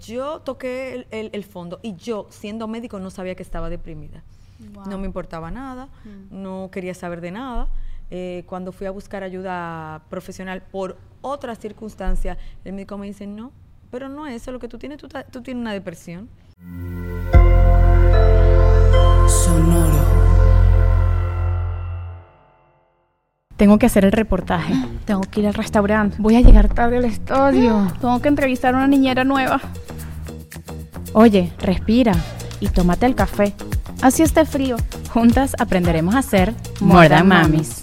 Yo toqué el, fondo y yo, siendo médico, no sabía que estaba deprimida. No me importaba nada, mm. no quería saber de nada. Eh, cuando fui a buscar ayuda profesional por otras circunstancias, el médico me dice, no, pero no es eso lo que tú tienes, tú, tú tienes una depresión. Sonoro. Tengo que hacer el reportaje. Tengo que ir al restaurante. Voy a llegar tarde al estudio. Tengo que entrevistar a una niñera nueva. Oye, respira y tómate el café. Así está frío. Juntas aprenderemos a hacer More Than Mamis.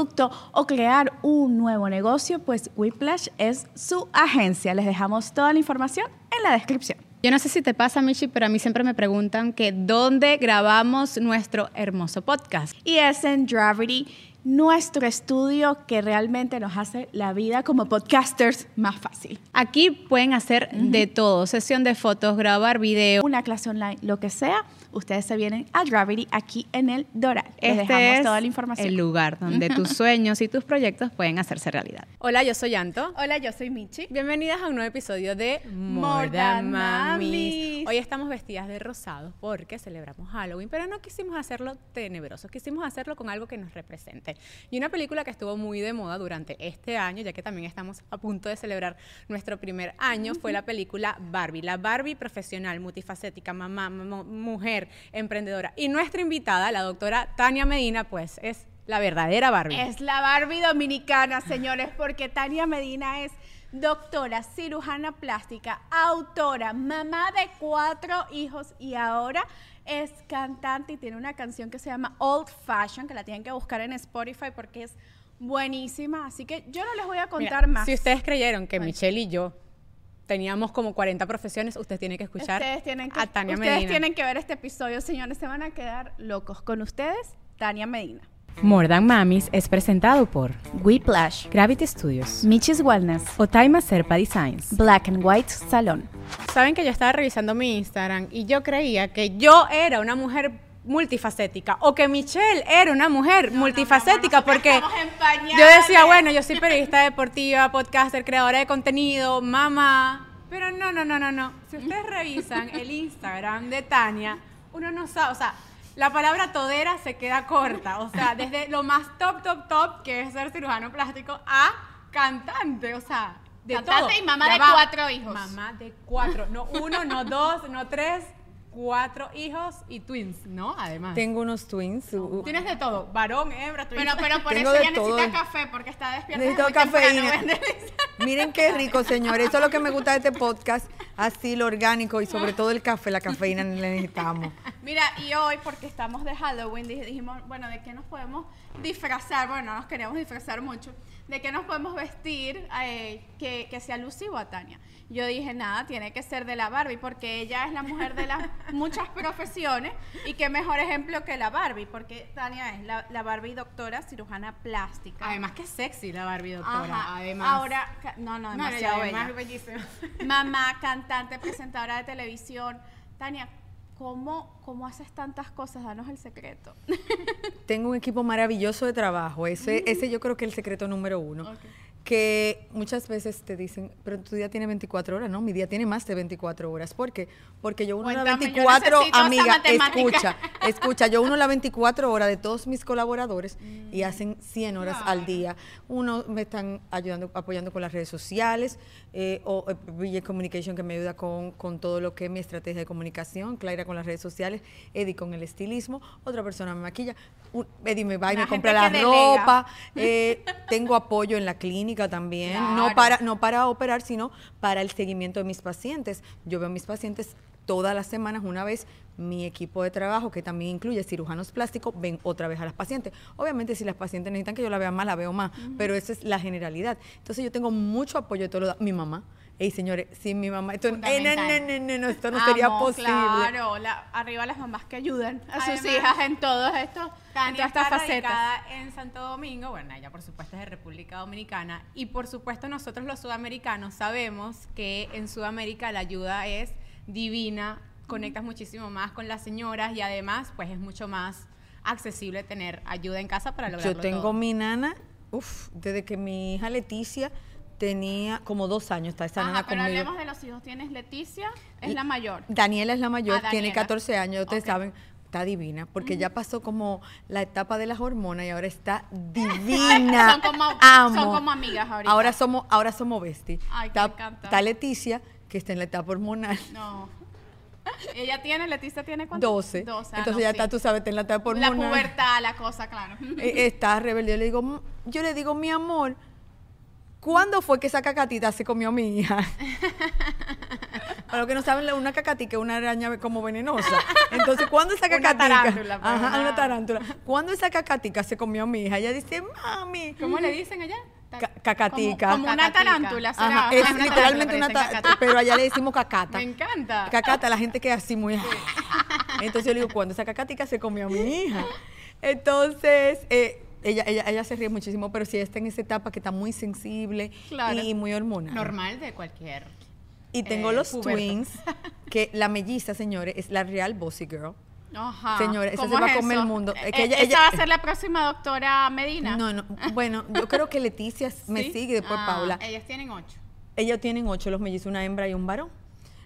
o crear un nuevo negocio, pues Whiplash es su agencia. Les dejamos toda la información en la descripción. Yo no sé si te pasa, Michi, pero a mí siempre me preguntan que dónde grabamos nuestro hermoso podcast. Y es en Gravity nuestro estudio que realmente nos hace la vida como podcasters más fácil. Aquí pueden hacer de todo, sesión de fotos, grabar video, una clase online, lo que sea. Ustedes se vienen a Gravity aquí en el Doral. Les este dejamos toda la información. El lugar donde tus sueños y tus proyectos pueden hacerse realidad. Hola, yo soy Anto. Hola, yo soy Michi. Bienvenidas a un nuevo episodio de More Than Mamis. Hoy estamos vestidas de rosado porque celebramos Halloween, pero no quisimos hacerlo tenebroso, quisimos hacerlo con algo que nos represente. Y una película que estuvo muy de moda durante este año, ya que también estamos a punto de celebrar nuestro primer año, fue la película Barbie. La Barbie profesional, multifacética, mamá, mujer, emprendedora. Y nuestra invitada, la doctora Tania Medina, pues es la verdadera Barbie. Es la Barbie dominicana, señores, porque Tania Medina es doctora, cirujana plástica, autora, mamá de cuatro hijos y ahora es cantante y tiene una canción que se llama Old Fashion, que la tienen que buscar en Spotify porque es buenísima. Así que yo no les voy a contar más. Si ustedes creyeron que Michelle y yo teníamos como 40 profesiones, ustedes tienen que escuchar ustedes tienen que, a Tania Medina. Ustedes tienen que ver este episodio, señores. Se van a quedar locos. Con ustedes, Tania Medina. More Than Mamis es presentado por Whiplash, Gravity Studios, Michis Wellness, Otaima Serpa Designs, Black and White Salon. Saben que yo estaba revisando mi Instagram y yo creía que yo era una mujer multifacética o que Michelle era una mujer multifacética porque yo decía, bueno, yo soy periodista deportiva, podcaster, creadora de contenido, mamá, pero no, no, no, no, no. Si ustedes revisan el Instagram de Tania, uno no sabe, o sea, la palabra todera se queda corta. O sea, desde lo más top, top, top, que es ser cirujano plástico, a cantante. O sea, de cantante y mamá de cuatro hijos. Mamá de cuatro. No uno, no dos, no tres, cuatro hijos y twins, ¿no? Además. Tengo unos twins. Tienes de todo, varón, hembra, twins. Pero, pero por eso ya necesita café, porque está despierta. Necesito cafeína. Miren qué rico, señores. Eso es lo que me gusta de este podcast, así lo orgánico y sobre todo el café, la cafeína necesitamos. Mira, y hoy, porque estamos de Halloween, dijimos, bueno, ¿de qué nos podemos disfrazar? Bueno, nos queremos disfrazar mucho. ¿De qué nos podemos vestir eh, que, que sea alusivo a Tania? yo dije, nada, tiene que ser de la Barbie, porque ella es la mujer de las muchas profesiones y qué mejor ejemplo que la Barbie, porque Tania es la, Barbie doctora cirujana plástica. Además que sexy la Barbie doctora, además. Ahora, no, no, demasiado bella. Mamá, cantante, presentadora de televisión. Tania, ¿Cómo, ¿Cómo, haces tantas cosas? Danos el secreto. Tengo un equipo maravilloso de trabajo. Ese, ese yo creo que es el secreto número uno que muchas veces te dicen, pero tu día tiene 24 horas, no, mi día tiene más de 24 horas. ¿Por qué? Porque yo uno la 24, amiga, escucha, escucha, yo uno la 24 horas de todos mis colaboradores y mm. hacen 100 horas al día. Uno me están ayudando, apoyando con las redes sociales, eh, o eh, Communication que me ayuda con, con, todo lo que es mi estrategia de comunicación, Clara con las redes sociales, Eddie con el estilismo, otra persona me maquilla, Eddie me va y me compra la ropa, eh, tengo apoyo en la clínica, también, no, para, no para operar, sino para el seguimiento de mis pacientes. Yo veo a mis pacientes todas las semanas, una vez mi equipo de trabajo, que también incluye cirujanos plásticos, ven otra vez a las pacientes. Obviamente, si las pacientes necesitan que yo la vea más, la veo más, pero esa es la generalidad. Entonces, yo tengo mucho apoyo de todo lo Mi mamá, Ey, señores, sin mi mamá, esto, eh, no, no, no, no, no, esto no sería posible. Claro, la- arriba las mamás que ayudan a sus hijas en todos estos, en Tania todas estas está facetas. radicada en Santo Domingo, bueno, ella por supuesto es de República Dominicana y por supuesto nosotros los sudamericanos sabemos que en Sudamérica la ayuda es divina, conectas muchísimo más con las señoras y además pues es mucho más accesible tener ayuda en casa para lograrlo Yo tengo todo. mi nana, uff, desde que mi hija Leticia tenía como dos años, está esa Ajá, nana pero conmigo. hablemos de los hijos. Tienes Leticia, es la mayor. Daniela es la mayor, Ah, tiene Daniela. 14 años, ustedes saben, está divina, porque ya pasó como la etapa de las hormonas y ahora está divina. Son como- Amo. son como amigas ahorita. Ahora somos, ahora somos besties. Ay, está, me encanta. está Leticia, que está en la etapa hormonal. No. Ella tiene, Leticia tiene cuánto? 12. 12, ah, Entonces no, ya sí. está, tú sabes, está en la etapa La hormonal. pubertad, la cosa, claro. Eh, está rebelde. Yo le digo, yo le digo, mi amor, ¿cuándo fue que esa cacatita se comió a mi hija? Para los que no saben, una cacatica es una araña como venenosa. Entonces, ¿cuándo esa Una cacatica? tarántula, pues, Ajá, una- una tarántula. ¿Cuándo esa cacatica se comió a mi hija? Ella dice, mami. ¿Cómo le dicen allá? Ca- cacatica. Como, como una tarántula, ¿será? Ajá, Ajá, es una literalmente tarántula, una tarántula, pero allá le decimos cacata. Me encanta. Cacata, la gente que es así muy... Entonces yo le digo, ¿cuándo esa cacatica se comió a mi hija? Entonces, eh, ella, ella, ella se ríe muchísimo, pero sí está en esa etapa que está muy sensible Claro. y muy hormonal. Normal de cualquier. Y tengo eh, los puberto. twins, que la melliza, señores, es la real Bossy Girl. Ajá. Señora, esa ¿Cómo se va a comer el mundo. Es Eh, que ella- esa ella- va a ser la próxima doctora Medina. No, no, bueno, yo creo que Leticia me ¿Sí? sigue, después Ah, Paula. Ellas tienen ocho. Ellos tienen ocho, los mellizos, una hembra y un varón.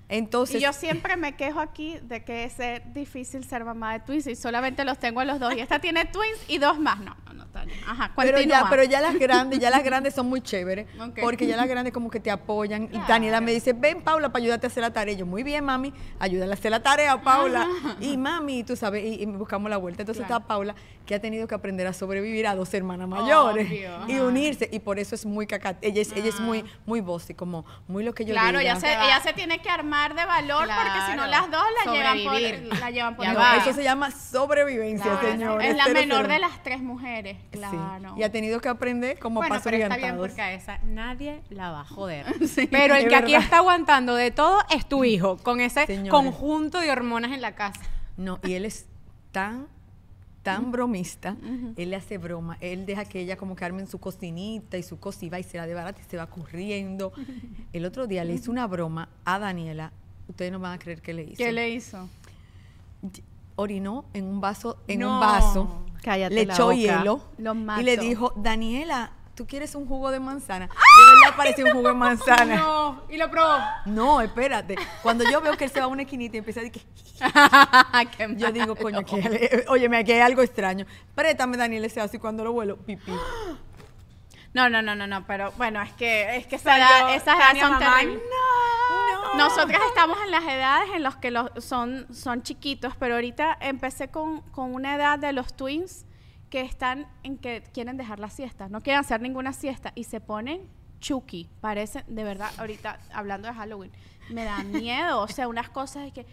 Entonces, Y yo siempre me quejo aquí de que es eh, difícil ser mamá de twins y solamente los tengo a los dos. Y esta tiene twins y dos más. No, Ajá, pero ya, pero ya las grandes, ya las grandes son muy chéveres, porque ya las grandes como que te apoyan. Y. Daniela me dice, ven Paula, para ayudarte a hacer la tarea. Y yo, muy bien, mami, ayúdale a hacer la tarea, Paula. Y mami, tú sabes, y, y buscamos la vuelta. Entonces Claro. está Paula, que ha tenido que aprender a sobrevivir a dos hermanas mayores Obvio. y unirse. Y por eso es muy cacat. Ella es, ella es muy, muy bossy, como muy lo que yo Claro, diga. ella se, ella se tiene que armar de valor porque si no las dos la llevan por, la llevan por No, eso se llama sobrevivencia, Claro. señores. Es la menor de las tres mujeres. Sí, Claro. Y ha tenido que aprender como bueno, pasos pero está bien porque a esa nadie la va a joder. Sí, pero el que aquí está aguantando de todo es tu hijo, con ese Señores. conjunto de hormonas en la casa. No, y él es tan, tan bromista, él le hace broma, él deja que ella como que arme en su cocinita y su cosiva y se la de barata y se va corriendo. El otro día le hizo una broma a Daniela, ustedes no van a creer que le hizo. ¿Qué le hizo? Orinó en un vaso, en No. un vaso, Cállate le la echó boca. hielo Lo y le dijo, Daniela, ¿tú quieres un jugo de manzana? De verdad parecía un jugo de manzana. No, y lo probó. No, espérate. Cuando yo veo que él se va a una esquinita y empieza a decir que Yo digo, coño, aquí hay- óyeme, aquí hay algo extraño. Préstame, Daniel, ese así cuando lo vuelo, pipí. No, no, no, no, no, pero bueno, es que, es que esa esas edades son terribles. Nosotras estamos en las edades en las que los, son, son chiquitos, pero ahorita empecé con, con una edad de los twins que están en que quieren dejar la siesta, no quieren hacer ninguna siesta y se ponen chucky, parecen, de verdad, ahorita hablando de Halloween, me da miedo, o sea, unas cosas de que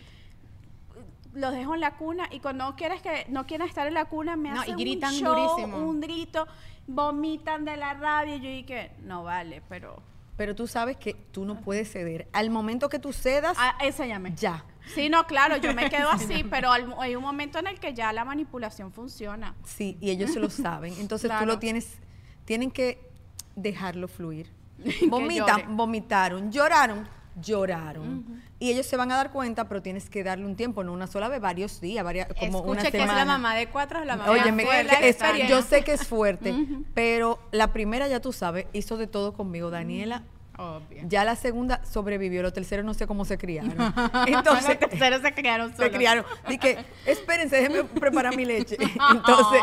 los dejo en la cuna y cuando no quieres que no quieren estar en la cuna me No, y hacen gritan un show, durísimo. un grito, vomitan de la rabia y yo dije, no vale, pero Pero tú sabes que tú no puedes ceder. Al momento que tú cedas, ah, enséñame. ya. Sí, no, claro, yo me quedo así, pero hay un momento en el que ya la manipulación funciona. Sí, y ellos se lo saben. Entonces tú lo tienes, tienen que dejarlo fluir. Vomitan, llore. vomitaron, lloraron, lloraron. Y ellos se van a dar cuenta, pero tienes que darle un tiempo, no una sola vez, varios días, varias, como una Escuche que es semana. la mamá de cuatro, es la mamá Oye, me- que es- yo sé que es fuerte, pero la primera, ya tú sabes, hizo de todo conmigo, Daniela. Obvio. Ya la segunda sobrevivió, los terceros no sé cómo se criaron. Entonces, los terceros se criaron se solos. criaron. Dije, espérense, déjenme preparar mi leche. Entonces,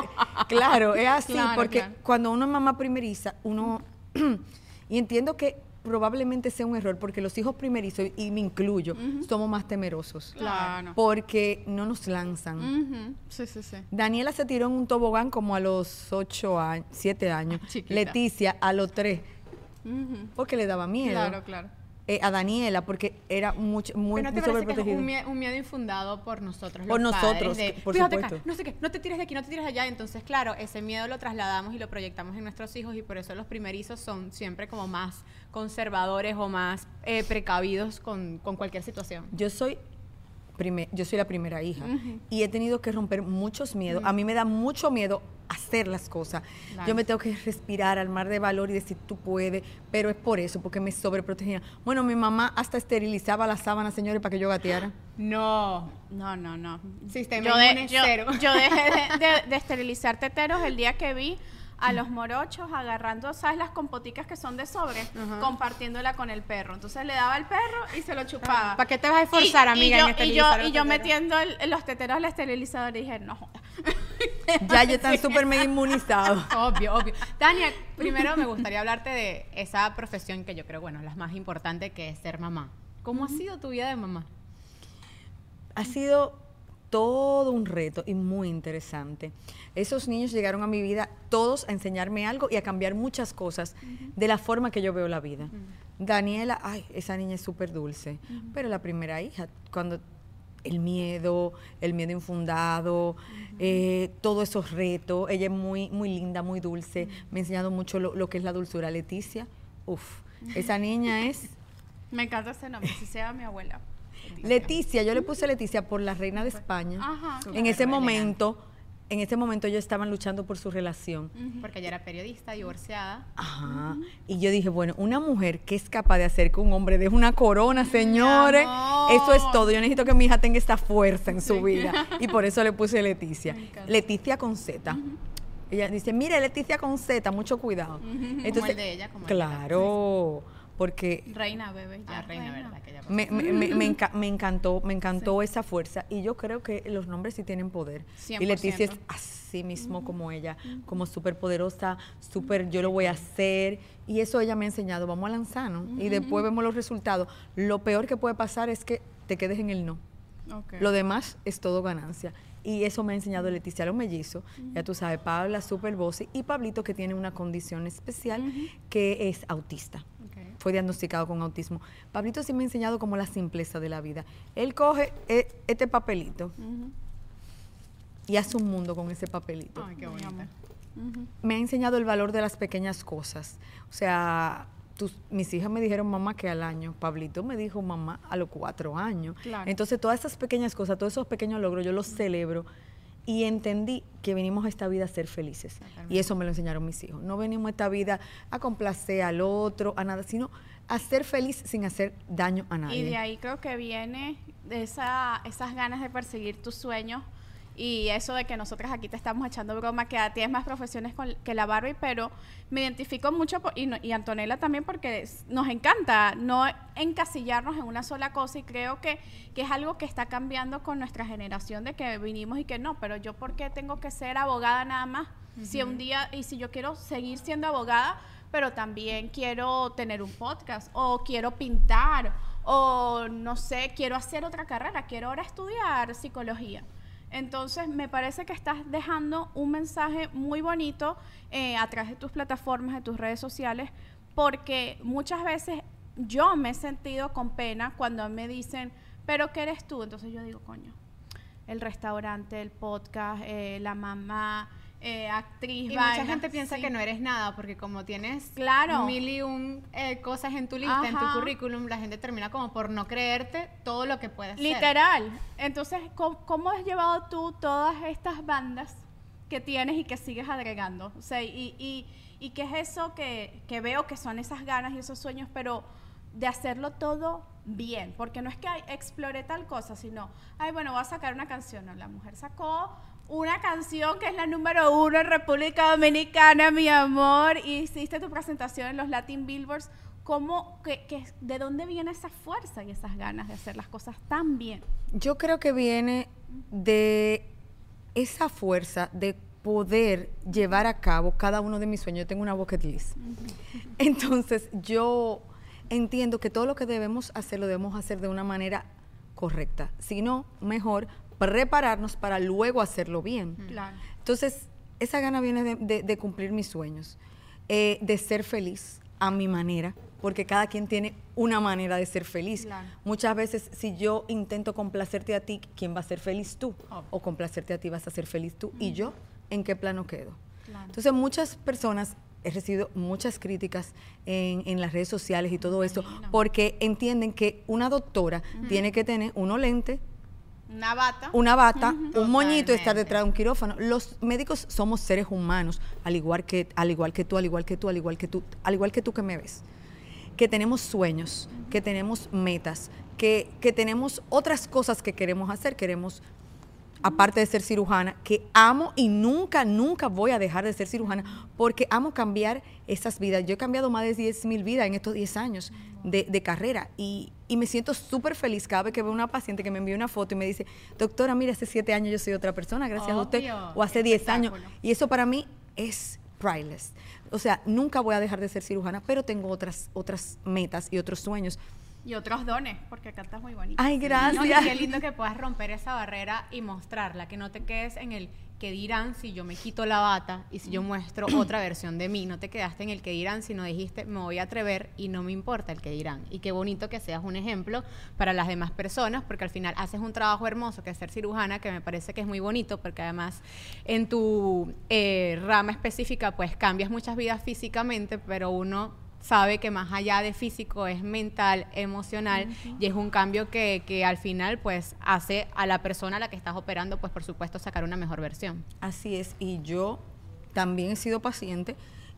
claro, es así, Claro, porque claro. cuando uno es mamá primeriza, uno, y entiendo que probablemente sea un error, porque los hijos primerizos, y me incluyo, somos más temerosos. Claro. Porque no nos lanzan. Sí, sí, sí. Daniela se tiró en un tobogán como a los ocho años, siete años. Chiquita. Leticia a los tres, Ujú. porque le daba miedo. Claro, claro. Eh, a Daniela porque era mucho, muy, Pero ¿no muy te parece que es un miedo, un miedo infundado por nosotros Por los nosotros, padres de, por "Fíjate acá, supuesto. no sé qué, no te tires de aquí, no te tires de allá. Entonces, claro, ese miedo lo trasladamos y lo proyectamos en nuestros hijos y por eso los primerizos son siempre como más conservadores o más eh, precavidos con, con cualquier situación. Yo soy yo soy la primera hija y he tenido que romper muchos miedos. A mí me da mucho miedo hacer las cosas. Yo me tengo que respirar, armar de valor y decir tú puedes, pero es por eso, porque me sobreprotegía. Bueno, mi mamá hasta esterilizaba las sábanas, señores, para que yo gateara. No. No, no, no. Sistema yo, de- yo- cero. yo dejé de, de- de esterilizar teteros el día que vi a los morochos agarrando, ¿sabes? Las compoticas que son de sobre, compartiéndola con el perro. Entonces le daba al perro y se lo chupaba. ¿Para qué te vas a esforzar, Y- amiga, Y en yo, y yo, y yo metiendo el- los teteros al esterilizador y dije, no. Ya yo están súper mega inmunizados. Obvio, obvio. Tania, primero me gustaría hablarte de esa profesión que yo creo, bueno, la más importante que es ser mamá. ¿Cómo ha sido tu vida de mamá? ha sido todo un reto y muy interesante. Esos niños llegaron a mi vida todos a enseñarme algo y a cambiar muchas cosas de la forma que yo veo la vida. Daniela, ay, esa niña es súper dulce, pero la primera hija, cuando el miedo, el miedo infundado, eh, todos esos retos, ella es muy, muy linda, muy dulce, me ha enseñado mucho lo, lo que es la dulzura. Leticia, uff, esa niña es... Me encanta ese nombre, si sea mi abuela. Leticia, yo le puse Leticia por la reina de España. Ajá. En ese momento, en ese momento ellos estaban luchando por su relación. Porque ella era periodista, divorciada. Ajá. Y yo dije, bueno, una mujer que es capaz de hacer que un hombre deje una corona, señores, eso es todo. Yo necesito que mi hija tenga esta fuerza en su vida. Y por eso le puse Leticia. Leticia con Z. Ella dice, mire, Leticia con Z, mucho cuidado. Como el de ella, como el de la- claro, porque Reina, bebé. Ya, reina, ¿verdad? Que pasó. me, me- me- me enca- me encantó, me encantó esa fuerza y yo creo que los nombres sí tienen poder. Y Leticia es 100%. así mismo como ella, como súper poderosa, súper yo lo voy a hacer y eso ella me ha enseñado, vamos a lanzarnos y después vemos los resultados. Lo peor que puede pasar es que te quedes en el no. Lo demás es todo ganancia. Y eso me ha enseñado Leticia los mellizos. Ya tú sabes, Pabla, super voz y Pablito que tiene una condición especial que es autista. Fue diagnosticado con autismo. Pablito sí me ha enseñado como la simpleza de la vida. Él coge e- este papelito y hace un mundo con ese papelito. Ay, qué bonita. Me ha enseñado el valor de las pequeñas cosas. O sea, tus- mis hijas me dijeron mamá que al año. Pablito me dijo mamá a los cuatro años. Claro. Entonces, todas esas pequeñas cosas, todos esos pequeños logros, yo los celebro. Y entendí que venimos a esta vida a ser felices. Y eso me lo enseñaron mis hijos. No venimos a esta vida a complacer al otro, a nada, sino a ser feliz sin hacer daño a nadie. Y de ahí creo que viene esa, esas ganas de perseguir tus sueños y eso de que nosotras aquí te estamos echando broma, que a- tienes más profesiones con- que la Barbie, pero me identifico mucho, por- y, no- y Antonella también, porque es- nos encanta no encasillarnos en una sola cosa y creo que, que es algo que está cambiando con nuestra generación de que vinimos y que no, pero yo por qué tengo que ser abogada nada más, si un día, y si yo quiero seguir siendo abogada, pero también quiero tener un podcast o quiero pintar o no sé, quiero hacer otra carrera, quiero ahora estudiar psicología. Entonces me parece que estás dejando un mensaje muy bonito eh, a través de tus plataformas, de tus redes sociales, porque muchas veces yo me he sentido con pena cuando me dicen, pero ¿qué eres tú? Entonces yo digo, coño, el restaurante, el podcast, eh, la mamá, eh, actriz, Y mucha gente piensa sí. que no eres nada, porque como tienes Claro. mil y un eh, cosas en tu lista, en tu currículum, la gente termina como por no creerte todo lo que puedes. Literal. Entonces, ¿cómo, cómo has llevado tú todas estas bandas que tienes y que sigues agregando? O sea, y, y, y qué es eso que, que veo que son esas ganas y esos sueños, pero de hacerlo todo bien, porque no es que explore tal cosa, sino, ay, bueno, voy a sacar una canción. No, la mujer sacó una canción que es la número uno en República Dominicana, mi amor, y hiciste tu presentación en los Latin Billboards. ¿Cómo, que, que- ¿De dónde viene esa fuerza y esas ganas de hacer las cosas tan bien? Yo creo que viene de esa fuerza de poder llevar a cabo cada uno de mis sueños. Yo tengo una bucket list. Entonces, yo entiendo que todo lo que debemos hacer lo debemos hacer de una manera correcta. Si no, mejor prepararnos para luego hacerlo bien. Claro. Entonces, esa gana viene de, de- de cumplir mis sueños, eh, de ser feliz a mi manera, porque cada quien tiene una manera de ser feliz. Claro. Muchas veces si yo intento complacerte a ti, ¿quién va a ser feliz tú? O complacerte a ti vas a ser feliz tú. ¿Y yo en qué plano quedo? Claro. Entonces muchas personas, he recibido muchas críticas en, en las redes sociales y todo eso, porque entienden que una doctora tiene que tener unos lentes, Una bata. una bata, un moñito y estar detrás de un quirófano. Los médicos somos seres humanos, al igual que, al igual que tú, al igual que tú, al igual que tú, al igual que tú que me ves. Que tenemos sueños, que tenemos metas, que, que tenemos otras cosas que queremos hacer, queremos aparte de ser cirujana, que amo y nunca, nunca voy a dejar de ser cirujana, porque amo cambiar esas vidas. Yo he cambiado más de 10 mil vidas en estos 10 años de, de carrera y, y me siento súper feliz cada vez que veo una paciente que me envía una foto y me dice, doctora, mira, hace 7 años yo soy otra persona, gracias a usted, o hace 10 años. Y eso para mí es priceless. O sea, nunca voy a dejar de ser cirujana, pero tengo otras, otras metas y otros sueños. Y otros dones, porque cantas muy bonito. Ay, No, gracias. qué lindo que puedas romper esa barrera y mostrarla, que no te quedes en el que dirán si yo me quito la bata y si yo muestro otra versión de mí. No te quedaste en el que dirán, sino dijiste, me voy a atrever y no me importa el que dirán. Y qué bonito que seas un ejemplo para las demás personas, porque al final haces un trabajo hermoso que es ser cirujana, que me parece que es muy bonito, porque además en tu eh, rama específica, pues cambias muchas vidas físicamente, pero uno sabe que más allá de físico es mental, emocional y es un cambio que, que al final pues hace a la persona a la que estás operando pues por supuesto sacar una mejor versión. Así es, y yo también he sido paciente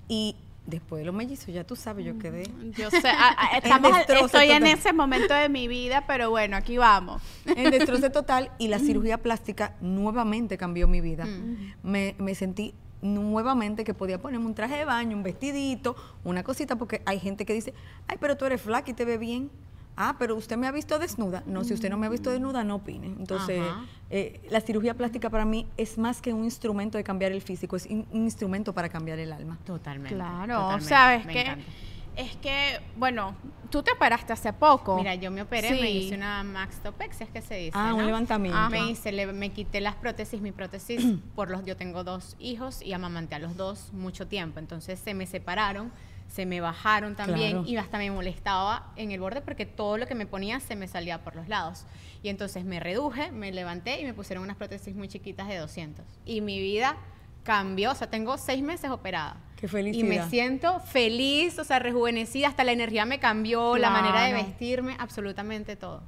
y después de los mellizos, ya tú sabes, yo quedé... Yo sé, a- a- estamos, destrozo estoy en ese momento de mi vida, pero bueno, aquí vamos. en destroce total y la cirugía plástica nuevamente cambió mi vida. Me, me sentí nuevamente que podía ponerme un traje de baño, un vestidito, una cosita, porque hay gente que dice, ay, pero tú eres flaca y te ve bien. Ah, pero usted me ha visto desnuda. No, si usted no me ha visto desnuda, no opine. Entonces, eh, la cirugía plástica para mí es más que un instrumento de cambiar el físico, es un instrumento para cambiar el alma. Totalmente. Claro, totalmente, sabes me que encanta. Es que, bueno, tú te operaste hace poco. Mira, yo me operé, me Sí. hice una maxtopexia, es que se dice. Ah, un ¿no? levantamiento. Ajá. Me hice, le- me quité las prótesis, mi prótesis, por los, yo tengo dos hijos y amamanté a los dos mucho tiempo, entonces se me separaron, se me bajaron también Claro. y hasta me molestaba en el borde porque todo lo que me ponía se me salía por los lados. Y entonces me reduje, me levanté y me pusieron unas prótesis muy chiquitas de 200. Y mi vida cambió, o sea, tengo seis meses operada. Qué Y me siento feliz, o sea, rejuvenecida, hasta la energía me cambió, la manera de vestirme, absolutamente todo.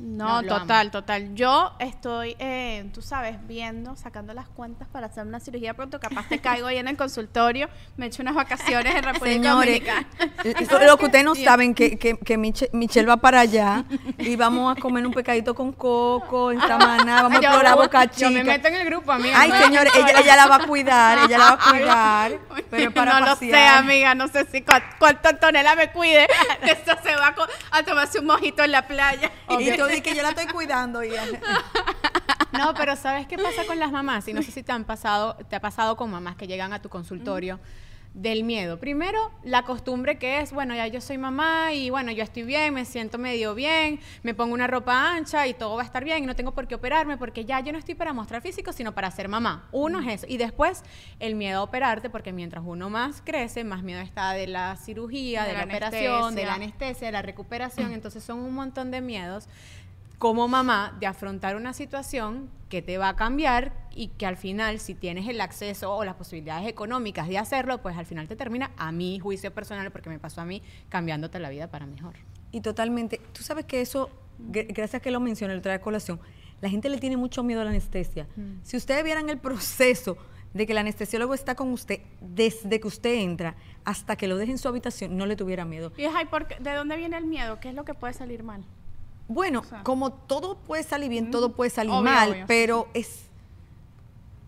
No, total, total. Yo estoy, eh, tú sabes, viendo, sacando las cuentas para hacer una cirugía pronto. Capaz te caigo ahí en el consultorio, me echo unas vacaciones en República Señores, Dominicana. lo, lo que ustedes no saben que, que, que Miche- Michelle va para allá y vamos a comer un pecadito con coco, en Samaná, vamos a explorar Boca Yo me Chica. meto en el grupo, amiga. Ay, no señores, ella, ella la va a cuidar, ella la va a cuidar, pero para no lo sé, amiga, no sé si cuál tontonela me cuide. Esto se va a, tomarse un mojito en la playa. Y tú que yo la estoy cuidando. Y, No, pero ¿sabes qué pasa con las mamás? Y no sé si te han pasado, te ha pasado con mamás que llegan a tu consultorio del miedo. Primero, la costumbre que es, bueno, ya yo soy mamá y bueno, yo estoy bien, me siento medio bien, me pongo una ropa ancha y todo va a estar bien y no tengo por qué operarme porque ya yo no estoy para mostrar físico, sino para ser mamá. Uno es eso. Y después, el miedo a operarte porque mientras uno más crece, más miedo está de la cirugía, de, De la, la operación, de la anestesia. anestesia, de la recuperación. Entonces son un montón de miedos como mamá de afrontar una situación que te va a cambiar y que al final, si tienes el acceso o las posibilidades económicas de hacerlo, pues al final te termina, a mi juicio personal, porque me pasó a mí, cambiándote la vida para mejor. y totalmente, tú sabes que eso, gr- gracias que lo mencioné, lo trae a colación, la gente le tiene mucho miedo a la anestesia. Si ustedes vieran el proceso de que el anestesiólogo está con usted desde que usted entra hasta que lo deje en su habitación, no le tuviera miedo. Y es, ay, ¿por qué? ¿de dónde viene el miedo? ¿Qué es lo que puede salir mal? Bueno, sea. como todo puede salir bien, todo puede salir Obvio, mal, obvio, pero es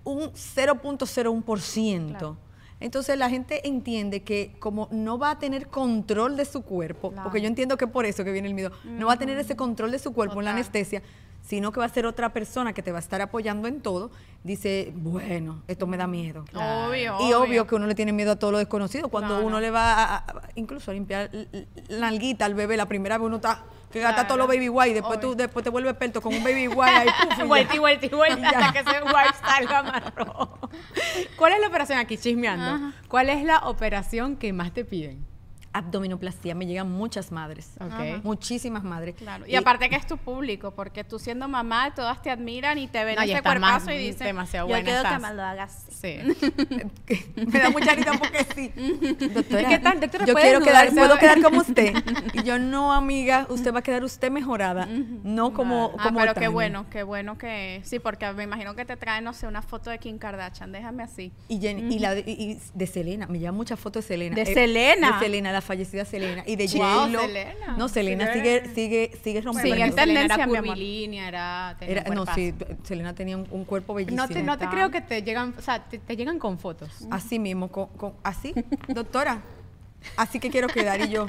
un 0.01%. Claro. Entonces la gente entiende que como no va a tener control de su cuerpo, Claro. porque yo entiendo que por eso que viene el miedo, no va a tener ese control de su cuerpo en la anestesia, sino que va a ser otra persona que te va a estar apoyando en todo, dice, bueno, esto me da miedo. Obvio, Y obvio que uno le tiene miedo a todo lo desconocido. Cuando Claro. uno le va a, a- incluso a limpiar la nalguita al bebé, la primera vez uno está que gasta Claro. todos los baby wipes, después tú después te vuelves experto con un baby ahí, puf, y ya. vuelta y vuelta y vuelta Y ya. hasta que ese wipe salga marrón. ¿Cuál es la operación aquí, chismeando? ¿Cuál es la operación que más te piden? Abdominoplastía me llegan muchas madres. Muchísimas madres. Claro. Y aparte que es tu público, porque tú siendo mamá, todas te admiran y te ven No, ese cuerpazo más- y dicen, demasiado yo buena quiero que estás". me lo hagas. Sí. me da mucha risa porque sí. Doctora, ¿Qué tal? Doctora, yo ¿puede quiero quedar, puedo quedar como usted. Y yo, no, amiga, usted va a quedar usted mejorada, no como, Ah, como pero qué Tania". bueno, qué bueno que... Sí, porque me imagino que te traen, no sé, una foto de Kim Kardashian, déjame así. Y, Jenny- y la de, y- y de Selena, me llevan muchas fotos de Selena. ¿De Eh, Selena? De Selena, la fallecida Selena. Y de Wow, J-Lo. Selena. No, Selena Sigue- sigue, sigue, sigue Sí, rompiendo. en en Selena tendencia, era curvilínea, era... tenía Era- un no, sí. Selena tenía un, un cuerpo bellísimo. No te, no te creo que te llegan, o sea, te, te llegan con fotos. Así mismo, con, con- así, doctora, así que quiero quedar. Y yo,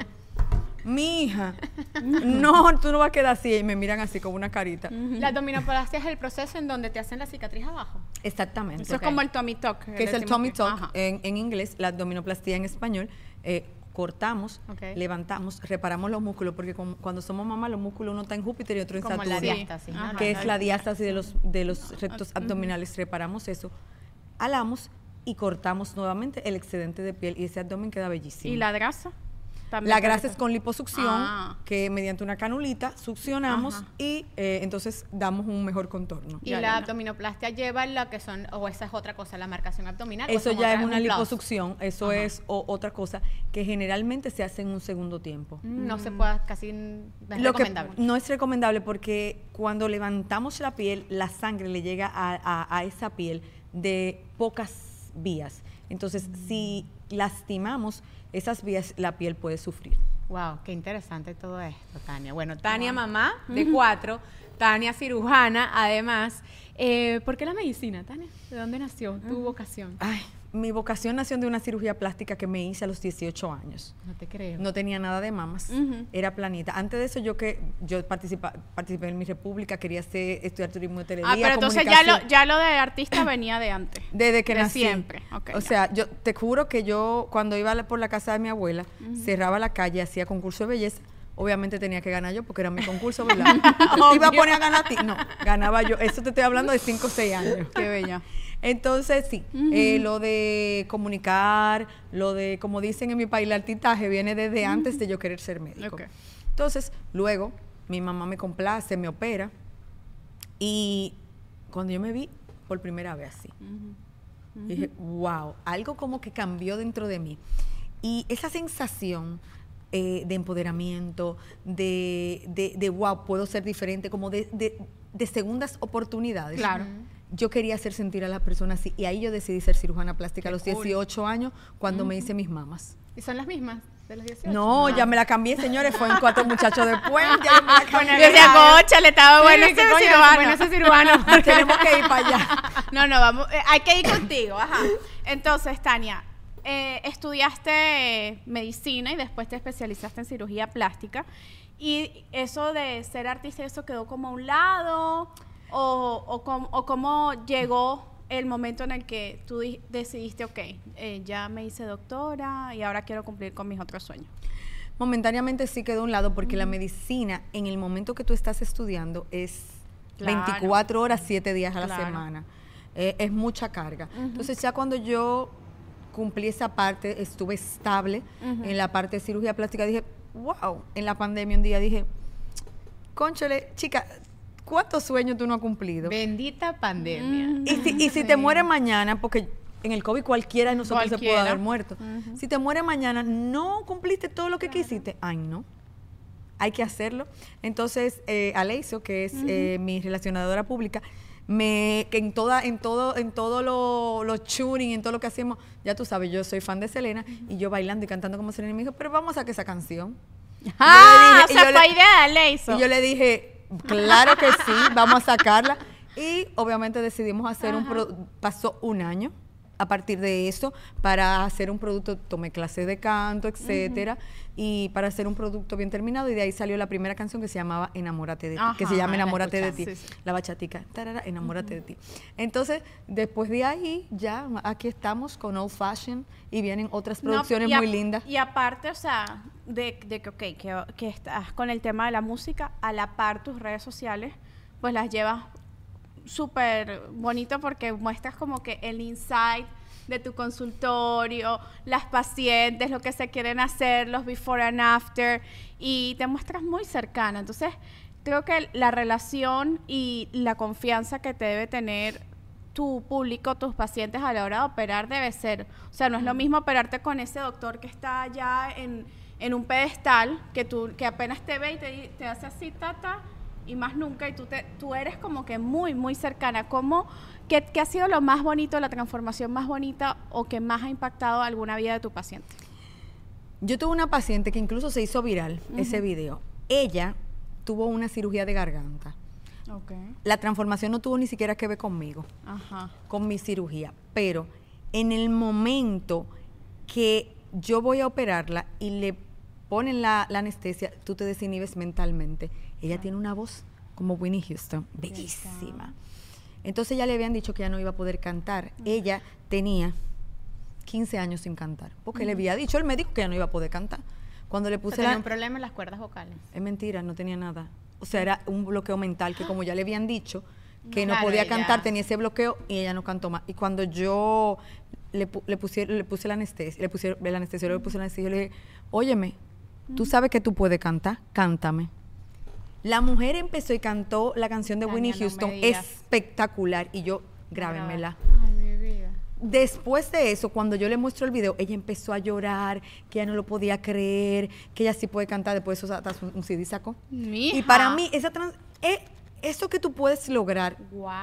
mi hija, no, tú no vas a quedar así. Y me miran así con una carita. La abdominoplastia es el proceso en donde te hacen la cicatriz abajo. Exactamente. Eso es como el tummy tuck. que es el tummy tuck en, en inglés, la abdominoplastía en español. eh, cortamos, levantamos, reparamos los músculos, porque cuando somos mamás, los músculos uno está en Júpiter y otro en Saturno. que es la diástasis de los, de los rectos abdominales. Reparamos eso, alamos y cortamos nuevamente el excedente de piel y ese abdomen queda bellísimo. ¿Y la grasa? También La grasa es con liposucción, Ah. que mediante una canulita succionamos Ajá. y eh, entonces damos un mejor contorno. Y Ya, la ya, abdominoplastia lleva lo que son, o esa es otra cosa, la marcación abdominal. o Eso ya es una plus? liposucción, eso Ajá. es o- otra cosa que generalmente se hace en un segundo tiempo. Mm, No se puede, casi no es Lo que recomendable. no es recomendable porque cuando levantamos la piel, la sangre le llega a, a- a esa piel de pocas vías. Entonces, si lastimamos esas vías, la piel puede sufrir. Wow, qué interesante todo esto, Tania. Bueno, Tania, mamá de cuatro, Tania cirujana, además. Eh, ¿Por qué la medicina, Tania? ¿De dónde nació tu vocación? Ay, mi vocación nació de una cirugía plástica que me hice a los 18 años. No te creo. No tenía nada de mamas, era planita. Antes de eso yo que yo participa, participé en mi república, quería hacer, estudiar turismo de hotelería, Ah, pero entonces ya lo, ya lo de artista venía de antes. Desde que de nací. siempre. Ok, o ya. sea, yo te juro que yo cuando iba por la casa de mi abuela, cerraba la calle, hacía concurso de belleza. Obviamente tenía que ganar yo porque era mi concurso, ¿verdad? ¿Te iba a poner a ganar a ti? No, ganaba yo. Eso te estoy hablando de 5 o 6 años. Qué bella. Entonces, sí, eh, lo de comunicar, lo de, como dicen en mi país, el artitaje viene desde antes de yo querer ser médico. Entonces, luego, mi mamá me complace, me opera, y cuando yo me vi por primera vez así, dije, wow, algo como que cambió dentro de mí. Y esa sensación eh, de empoderamiento, de, de, de, wow, puedo ser diferente, como de, de- de segundas oportunidades. Claro. Yo quería hacer sentir a las personas así. Y ahí yo decidí ser cirujana plástica a los Qué cool. 18 años cuando me hice mis mamas. ¿Y son las mismas de los 18? No, Ah. ya me la cambié, señores. Fue en cuatro muchachos después. Ya yo me la cambié. Yo decía, cocha, le estaba Sí, bueno qué ese coño, cirujano. bueno ese cirujano. Tenemos que ir para allá. No, no, vamos, eh, hay que ir contigo, ajá. Entonces, Tania, eh, estudiaste medicina y después te especializaste en cirugía plástica. ¿Y eso de ser artista, eso quedó como a un lado? ¿O, o, com- o cómo llegó el momento en el que tú di- decidiste, ok, eh, ya me hice doctora y ahora quiero cumplir con mis otros sueños? Momentáneamente sí quedó a un lado porque la medicina, en el momento que tú estás estudiando, es Claro. 24 horas, 7 días a la Claro. semana. Eh, es mucha carga. Entonces ya cuando yo cumplí esa parte, estuve estable en la parte de cirugía plástica, dije, wow, en la pandemia un día dije, conchole, chica, ¿cuántos sueños tú no has cumplido? Bendita pandemia. Mm. Y si, y si te mueres mañana, porque en el COVID cualquiera de nosotros se puede haber muerto. Si te mueres mañana, no cumpliste todo lo que quisiste. Ay, no. Hay que hacerlo. Entonces, eh, Aleiso, que es eh, mi relacionadora pública, me, que en toda, en todo, en todo lo, lo tuning, en todo lo que hacemos, ya tú sabes, yo soy fan de Selena y yo bailando y cantando como Selena y me dijo, pero vamos a sacar esa canción. Ah, dije- o sea, fue le- idea de Leiso. y yo le dije, claro que sí, vamos a sacarla. Y obviamente decidimos hacer un pro- pasó un año a partir de eso para hacer un producto, tomé clases de canto, etcétera, y para hacer un producto bien terminado y de ahí salió la primera canción que se llamaba Enamórate de ti, que se llama la Enamórate de ti, escuché, sí, sí. la bachatica, tarara, Enamórate de ti. Entonces, después de ahí ya aquí estamos con Old Fashion y vienen otras producciones muy lindas. Y aparte, o sea, de, de que, ok, que, que estás con el tema de la música, a la par tus redes sociales, pues las llevas súper bonito porque muestras como que el insight de tu consultorio, las pacientes, lo que se quieren hacer, los before and after, y te muestras muy cercana. Entonces, creo que la relación y la confianza que te debe tener tu público, tus pacientes a la hora de operar debe ser. O sea, no es lo mismo operarte con ese doctor que está allá en, en un pedestal, que tú que apenas te ve y te, te hace así, tata, y más nunca, y tú, te, tú eres como que muy, muy cercana. ¿Cómo, qué, qué ha sido lo más bonito, la transformación más bonita o que más ha impactado alguna vida de tu paciente? Yo tuve una paciente que incluso se hizo viral ese video. Ella tuvo una cirugía de garganta. La transformación no tuvo ni siquiera que ver conmigo, Ajá. con mi cirugía, pero en el momento que yo voy a operarla y le ponen la, la anestesia, tú te desinhibes mentalmente. Ella tiene una voz como Winnie Houston, bellísima. Entonces ya le habían dicho que ya no iba a poder cantar. Ella tenía 15 años sin cantar, porque le había dicho el médico que ya no iba a poder cantar. Cuando le O sea, puse tenía la... un problema en las cuerdas vocales. Es mentira, no tenía nada. O sea, era un bloqueo mental que como ya le habían dicho que no podía ella- cantar, tenía ese bloqueo y ella no cantó más. Y cuando yo le, le, pusie- le puse la anestesia, le pusieron el anestesiólogo le puse la anestesia, yo le dije, óyeme, tú sabes que tú puedes cantar, cántame. La mujer empezó y cantó la canción de Winnie Houston, espectacular, y yo, grábenmela. Ay, mi vida. Después de eso, cuando yo le muestro el video, ella empezó a llorar, que ella no lo podía creer, que ella sí puede cantar, después de eso hasta un un CD sacó. Mija. Y para mí, esa trans- eh, eso que tú puedes lograr,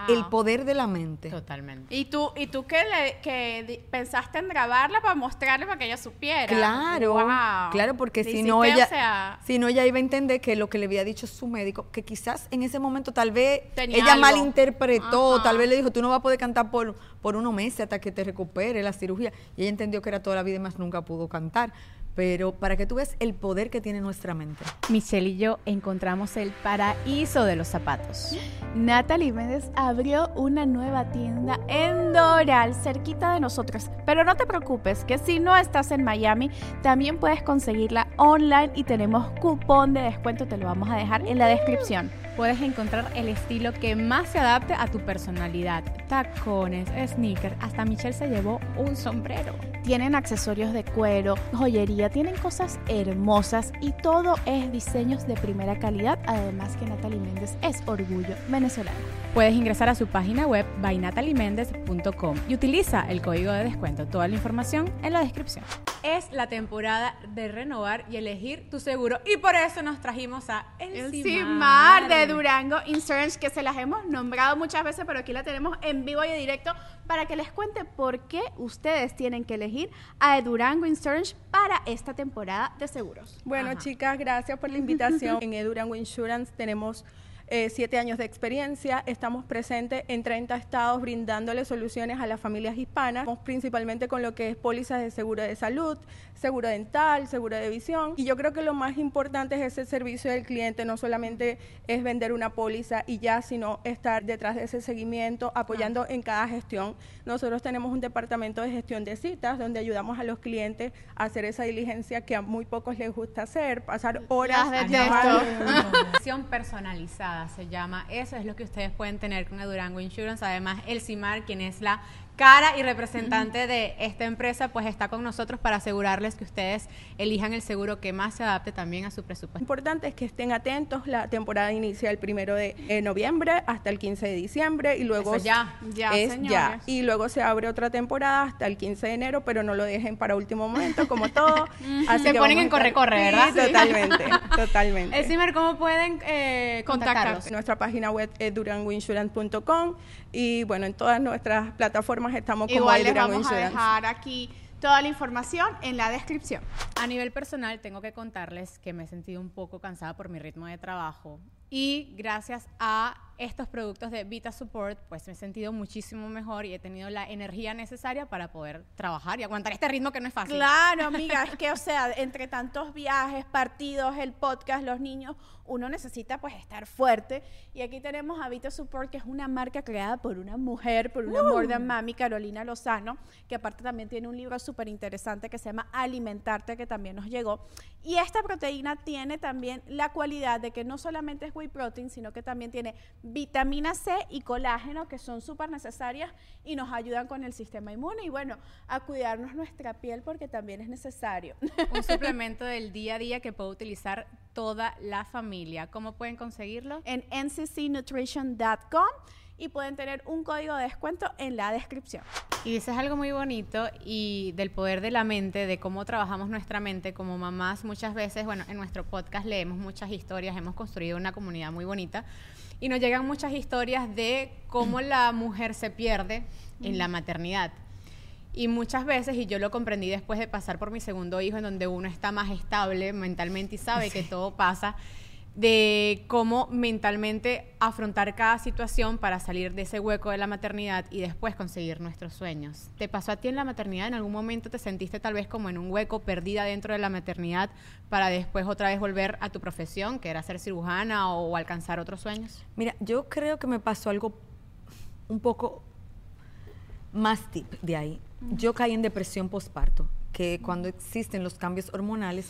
el poder de la mente. Totalmente. ¿Y tú, y tú que, le, que pensaste en grabarla para mostrarle para que ella supiera? Claro, Wow. claro, porque si no ella, o sea, si no ella iba a entender que lo que le había dicho su médico, que quizás en ese momento tal vez Tenía ella algo. malinterpretó, Ajá. tal vez le dijo, tú no vas a poder cantar por, por unos meses hasta que te recupere la cirugía. Y ella entendió que era toda la vida y más nunca pudo cantar. Pero para que tú veas el poder que tiene nuestra mente. Michelle y yo encontramos el paraíso de los zapatos. Natalie Méndez abrió una nueva tienda en Doral, cerquita de nosotros. Pero no te preocupes, que si no estás en Miami, también puedes conseguirla online y tenemos cupón de descuento, te lo vamos a dejar en la descripción. Puedes encontrar el estilo que más se adapte a tu personalidad. Tacones, sneakers, hasta Michelle se llevó un sombrero. Tienen accesorios de cuero, joyería, tienen cosas hermosas y todo es diseños de primera calidad. Además que Natalie Méndez es orgullo venezolano. Puedes ingresar a su página web bynatalymendez.com y utiliza el código de descuento. Toda la información en la descripción. Es la temporada de renovar y elegir tu seguro y por eso nos trajimos a El. CIMAR de Durango Insurance, que se las hemos nombrado muchas veces, pero aquí la tenemos en vivo y en directo para que les cuente por qué ustedes tienen que elegir a Durango Insurance para esta temporada de seguros. Bueno, chicas, gracias por la invitación. en Edurango Insurance tenemos eh, siete años de experiencia. Estamos presentes en 30 estados brindándole soluciones a las familias hispanas, principalmente con lo que es pólizas de seguro de salud, seguro dental, seguro de visión. Y yo creo que lo más importante es ese servicio del cliente, no solamente es vender una póliza y ya, sino estar detrás de ese seguimiento, apoyando en cada gestión. Nosotros tenemos un departamento de gestión de citas donde ayudamos a los clientes a hacer esa diligencia que a muy pocos les gusta hacer, pasar horas Las detesto. Información personalizada se llama. Eso es lo que ustedes pueden tener con Durango Insurance. Además, el CIMAR, quien es la cara y representante de esta empresa, pues está con nosotros para asegurarles que ustedes elijan el seguro que más se adapte también a su Lo presupuesto. importante es que estén atentos. La temporada inicia el primero de eh, noviembre hasta el 15 de diciembre y luego Eso ya. Ya, es señores. ya. Y luego se abre otra temporada hasta el 15 de enero, pero no lo dejen para último momento, como todo. Así Se que ponen en corre-corre, ¿verdad? Sí. Totalmente, totalmente. El CIMAR, ¿cómo pueden eh, contactarlos? Nuestra página web es durangoinsurance.com y bueno, en todas nuestras plataformas estamos como Igual les vamos a Insurance. dejar aquí toda la información en la descripción. A nivel personal, tengo que contarles que me he sentido un poco cansada por mi ritmo de trabajo y gracias a estos productos de Vita Support, pues me he sentido muchísimo mejor y he tenido la energía necesaria para poder trabajar y aguantar este ritmo que no es fácil. Claro, amiga, es que, o sea, entre tantos viajes, partidos, el podcast, los niños, uno necesita pues estar fuerte. Y aquí tenemos a Vita Support, que es una marca creada por una mujer, por una amor de mami, Carolina Lozano, que aparte también tiene un libro súper interesante que se llama Alimentarte, que también nos llegó. Y esta proteína tiene también la cualidad de que no solamente es whey protein, sino que también tiene vitamina C y colágeno que son súper necesarias y nos ayudan con el sistema inmune y bueno, a cuidarnos nuestra piel porque también es necesario. Un suplemento del día a día que puede utilizar toda la familia. ¿Cómo pueden conseguirlo? En nccnutrition.com y pueden tener un código de descuento en la descripción. Y dices algo muy bonito y del poder de la mente, de cómo trabajamos nuestra mente como mamás. Muchas veces, bueno, en nuestro podcast leemos muchas historias, hemos construido una comunidad muy bonita y nos llegan muchas historias de cómo la mujer se pierde en la maternidad. Y muchas veces, y yo lo comprendí después de pasar por mi segundo hijo, en donde uno está más estable mentalmente y sabe que todo pasa, de cómo mentalmente afrontar cada situación para salir de ese hueco de la maternidad y después conseguir nuestros sueños. ¿Te pasó a ti en la maternidad? ¿En algún momento te sentiste tal vez como en un hueco perdida dentro de la maternidad para después otra vez volver a tu profesión, que era ser cirujana o, alcanzar otros sueños? Mira, yo creo que me pasó algo un poco más tip de ahí. Yo caí en depresión postparto, que cuando existen los cambios hormonales,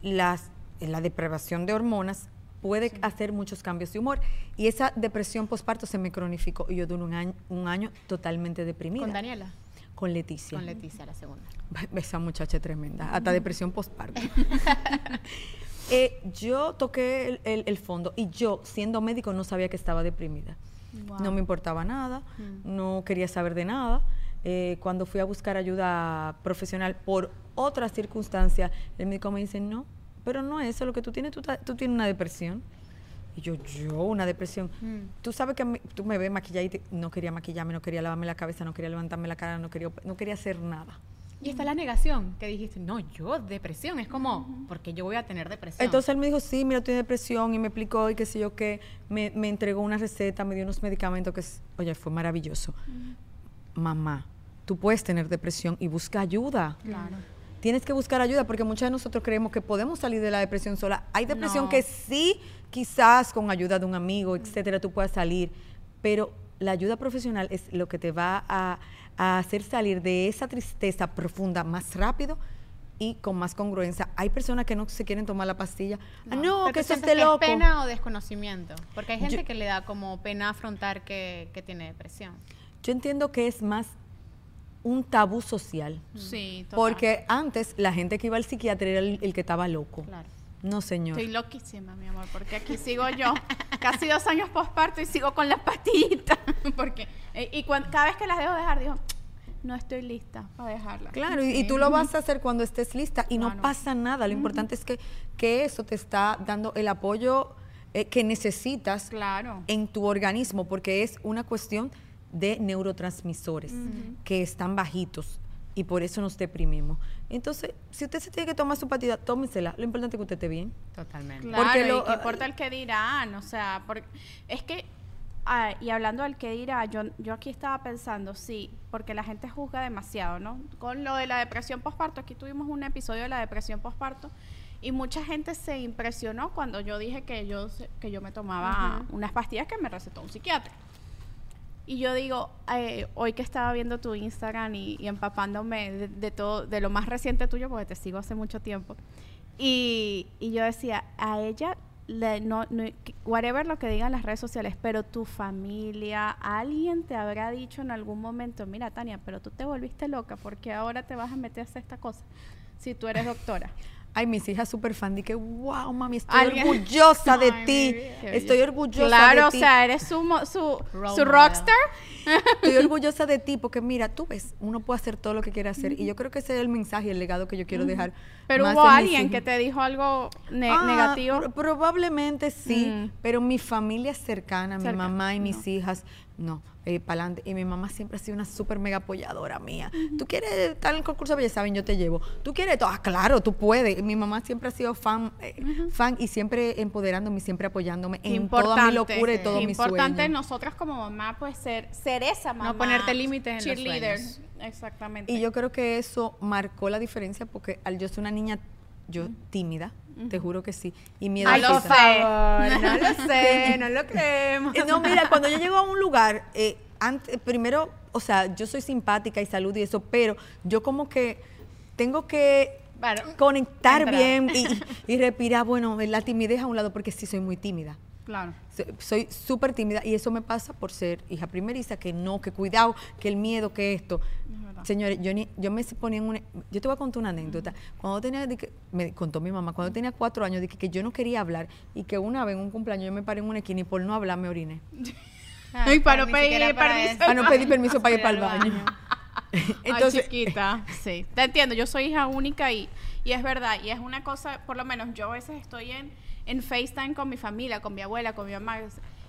las, la deprivación de hormonas puede hacer muchos cambios de humor. Y esa depresión postparto se me cronificó y yo duré un año, un año totalmente deprimida. ¿Con Daniela? Con Leticia. Con Leticia, la segunda. Esa muchacha tremenda, hasta depresión postparto. Eh, yo toqué el, fondo y yo, siendo médico, no sabía que estaba deprimida. No me importaba nada, mm. no quería saber de nada. Eh, cuando fui a buscar ayuda profesional por otra circunstancia, el médico me dice, no, pero no es eso lo que tú tienes, tú, tú tienes una depresión. Y yo, yo, una depresión. Mm. Tú sabes que tú me ves maquillada y no quería maquillarme, no quería lavarme la cabeza, no quería levantarme la cara, no quería, no quería hacer nada. Y está la negación, que dijiste, no, yo, depresión, es como, porque yo voy a tener depresión. Entonces él me dijo, sí, mira, tienes depresión, y me explicó, y qué sé yo, qué, me, me entregó una receta, me dio unos medicamentos, que, oye, fue maravilloso. Mamá, tú puedes tener depresión y busca ayuda. Claro tienes que buscar ayuda porque muchos de nosotros creemos que podemos salir de la depresión sola. Hay depresión que sí, quizás con ayuda de un amigo, etcétera, tú puedas salir, pero la ayuda profesional es lo que te va a, hacer salir de esa tristeza profunda más rápido y con más congruencia. Hay personas que no se quieren tomar la pastilla. No, ah, no que eso es loco. ¿Es pena o desconocimiento? Porque hay gente que le da como pena afrontar que, que tiene depresión. Yo entiendo que es más un tabú social. Sí, Porque antes la gente que iba al psiquiatra era el, que estaba loco. Claro. No, señor. Estoy loquísima, mi amor, porque aquí sigo yo, casi dos años posparto y sigo con las pastillitas. porque, eh, y cada vez que las dejo dejar, digo, no estoy lista para dejarla. Claro, y, tú lo vas a hacer cuando estés lista y no pasa nada. Lo importante es que, que eso te está dando el apoyo eh, que necesitas claro. en tu organismo, porque es una cuestión de neurotransmisores que están bajitos y por eso nos deprimimos. Entonces, si usted se tiene que tomar su partida, tómesela. Lo importante es que usted esté bien. Totalmente. Claro, porque lo, y importa el que dirán, o sea, porque es que ah, y hablando del que dirá, yo, yo aquí estaba pensando, sí, porque la gente juzga demasiado, ¿no? Con lo de la depresión postparto, aquí tuvimos un episodio de la depresión postparto y mucha gente se impresionó cuando yo dije que yo, que yo me tomaba unas pastillas que me recetó un psiquiatra. Y yo digo, eh, hoy que estaba viendo tu Instagram y, empapándome de, todo, de lo más reciente tuyo, porque te sigo hace mucho tiempo, y, y yo decía, a ella, le, no, no, whatever lo que digan las redes sociales, pero tu familia, alguien te habrá dicho en algún momento, mira Tania, pero tú te volviste loca, porque ahora te vas a meter a hacer esta cosa, si tú eres doctora. Ay, mis hijas súper fan, de que, wow, mami, estoy orgullosa de ti. Estoy orgullosa de ti. Claro, o sea, eres su, su, su rockstar. Estoy orgullosa de ti porque, mira, tú ves, uno puede hacer todo lo que quiere hacer. Y yo creo que ese es el mensaje, el legado que yo quiero dejar. Pero hubo alguien que te dijo algo ah, negativo. probablemente sí, mm. pero mi familia cercana, mi mamá y mis hijas, no, eh, para adelante. Y mi mamá siempre ha sido una súper mega apoyadora mía. ¿Tú quieres estar en el concurso de saben, yo te llevo. ¿Tú quieres todo? Ah, claro, tú puedes. Mi mamá siempre ha sido fan, eh, fan y siempre empoderándome, siempre apoyándome en toda mi locura y todo mi sueño. Importante nosotras como mamá, pues ser, ser esa mamá. No ponerte límites en los sueños. Exactamente. Y yo creo que eso marcó la diferencia porque al yo ser una niña, yo tímida, te juro que sí. Y miedo Ay, lo sé. no lo sé, no lo creemos. No, mira, cuando yo llego a un lugar, eh, antes, primero, o sea, yo soy simpática y salud y eso, pero yo como que tengo que conectar bien y, y, respirar, bueno, la timidez a un lado, porque sí soy muy tímida. Claro. So- Soy súper tímida y eso me pasa por ser hija primeriza, que no, que cuidado, que el miedo, que esto. Señores, yo, ni, yo me ponía en una... Yo te voy a contar una anécdota. Cuando tenía, que- me contó mi mamá, cuando tenía cuatro años, dije que yo no quería hablar y que una vez en un cumpleaños yo me paré en una esquina y por no hablar me oriné. Ay, para no ni pedir para permiso. eso. Para no pedir permiso para ir para el al baño. baño. Entonces, Ay, chiquita. Sí, te entiendo. Yo soy hija única y, y es verdad. Y es una cosa, por lo menos yo a veces estoy en, en FaceTime con mi familia, con mi abuela, con mi mamá.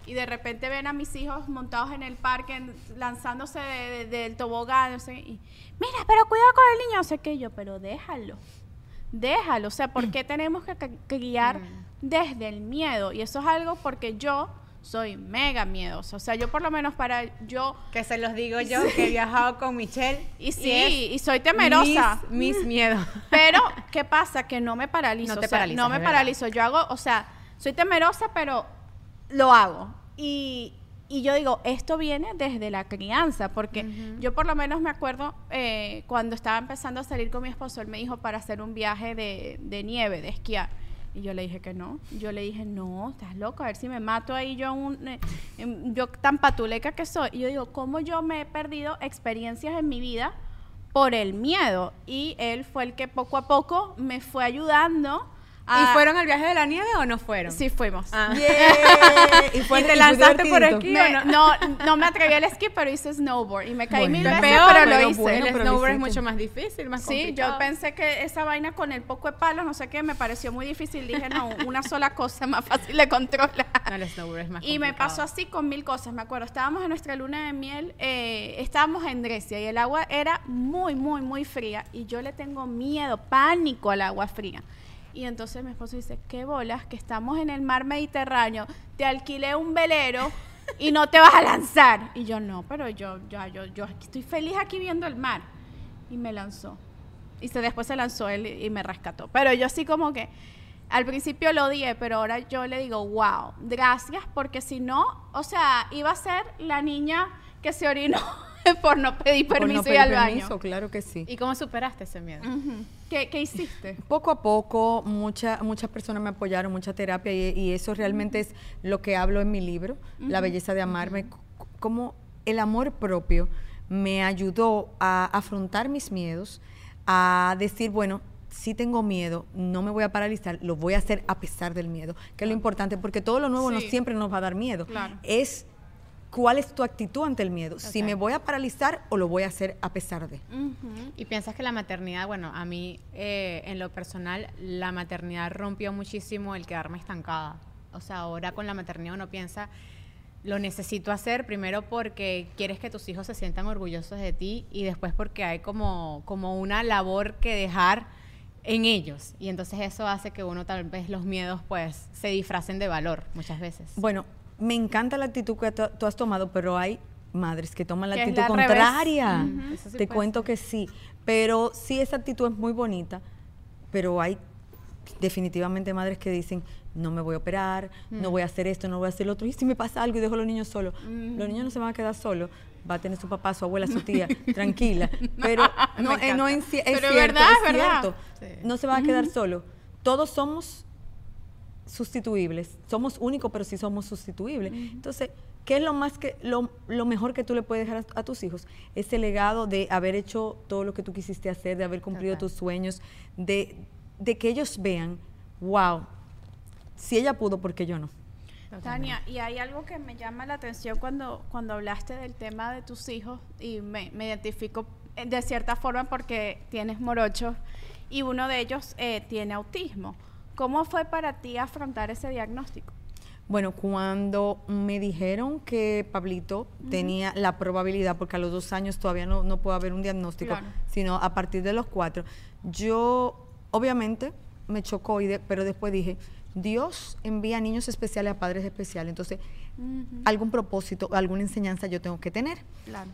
Y de repente ven a mis hijos montados en el parque, en- lanzándose de- de- del tobogán. no sé, y, Mira, pero cuidado con el niño. No sé qué yo, pero déjalo. Déjalo. O sea, ¿por qué tenemos que, guiar desde el miedo? Y eso es algo porque yo soy mega miedosa. O sea, yo por lo menos para yo Que se los digo yo, que he viajado con Michelle. y sí, y soy temerosa. Mis, mis miedos. Pero, ¿qué pasa? Que no me paralizo. No te o sea, No me paralizo. Yo hago, o sea, soy temerosa, pero lo hago. Y, y yo digo, esto viene desde la crianza, porque yo por lo menos me acuerdo eh, cuando estaba empezando a salir con mi esposo, él me dijo para hacer un viaje de, de nieve, de esquiar. Y yo le dije que no. Yo le dije, no, estás loco, a ver si me mato ahí yo, un, eh, yo tan patuleca que soy. Y yo digo, ¿cómo yo me he perdido experiencias en mi vida por el miedo? Y él fue el que poco a poco me fue ayudando. A, ¿Y fueron al viaje de la nieve o no fueron? Sí, fuimos. Ah. yeah. y, fue, ¿Y te y lanzaste por aquí? Me- no, no me atreví al esquí, pero hice snowboard. Y me caí Bueno. mil Pero veces, Peor, pero lo pero hice. bueno, el snowboard es mucho más difícil, más Sí, complicado. yo pensé que esa vaina con el poco de palos, no sé qué, me pareció muy difícil. Dije, no, una sola cosa es más fácil de controlar. No, el snowboard es más Y me pasó así con mil cosas, me acuerdo. Estábamos en nuestra luna de miel, eh, estábamos en Grecia y el agua era muy, muy, muy fría. Y yo le tengo miedo, pánico al agua fría. Y entonces mi esposo dice, qué bolas, que estamos en el mar Mediterráneo, te alquilé un velero y no te vas a lanzar. Y yo, no, pero yo, yo, yo estoy feliz aquí viendo el mar. Y me lanzó. Y se, después se lanzó él y y me rescató. Pero yo así como que, al principio lo odié, pero ahora yo le digo, wow, gracias, porque si no, o sea, iba a ser la niña que se orinó por no pedir Por no permiso y al permiso, baño. claro que sí. ¿Y cómo superaste ese miedo? ¿Qué, qué hiciste? Poco a poco, mucha- muchas personas me apoyaron, mucha terapia, y, y eso realmente es lo que hablo en mi libro, La belleza de amarme, c- como el amor propio me ayudó a afrontar mis miedos, a decir, bueno, sí tengo miedo, no me voy a paralizar, lo voy a hacer a pesar del miedo, que es lo importante, porque todo lo nuevo no siempre nos va a dar miedo. Claro. Es cuál es tu actitud ante el miedo, si me voy a paralizar o lo voy a hacer a pesar de. ¿Y piensas que la maternidad, bueno, a mí eh, en lo personal, la maternidad rompió muchísimo el quedarme estancada? O sea, ahora con la maternidad uno piensa, lo necesito hacer primero porque quieres que tus hijos se sientan orgullosos de ti y después porque hay como, como una labor que dejar en ellos. Y entonces eso hace que uno tal vez los miedos pues se disfracen de valor muchas veces. Bueno, me encanta la actitud que tú has tomado, pero hay madres que toman la Que actitud la contraria. Sí Te cuento ser. que sí, pero sí esa actitud es muy bonita, pero hay definitivamente madres que dicen, no me voy a operar, no voy a hacer esto, no voy a hacer lo otro, y si me pasa algo y dejo a los niños solos, los niños no se van a quedar solos, va a tener su papá, su abuela, su tía, tranquila, pero no, eh, no es, Pero cierto, verdad, es cierto. Sí. no se va a quedar solo, todos somos sustituibles. Somos únicos, pero sí somos sustituibles. Entonces, ¿qué es lo más que lo, lo mejor que tú le puedes dejar a, a tus hijos? Ese legado de haber hecho todo lo que tú quisiste hacer, de haber cumplido Total. tus sueños, de, de que ellos vean, wow, si ella pudo, ¿por qué yo no? Tania, y hay algo que me llama la atención cuando, cuando hablaste del tema de tus hijos y me, me identifico eh, de cierta forma porque tienes morochos y uno de ellos eh, tiene autismo. ¿Cómo fue para ti afrontar ese diagnóstico? Bueno, cuando me dijeron que Pablito tenía la probabilidad, porque a los dos años todavía no, no puede haber un diagnóstico, Claro. sino a partir de los cuatro, yo obviamente me chocó, y de- pero después dije, Dios envía niños especiales a padres especiales, entonces algún propósito, alguna enseñanza yo tengo que tener. Claro.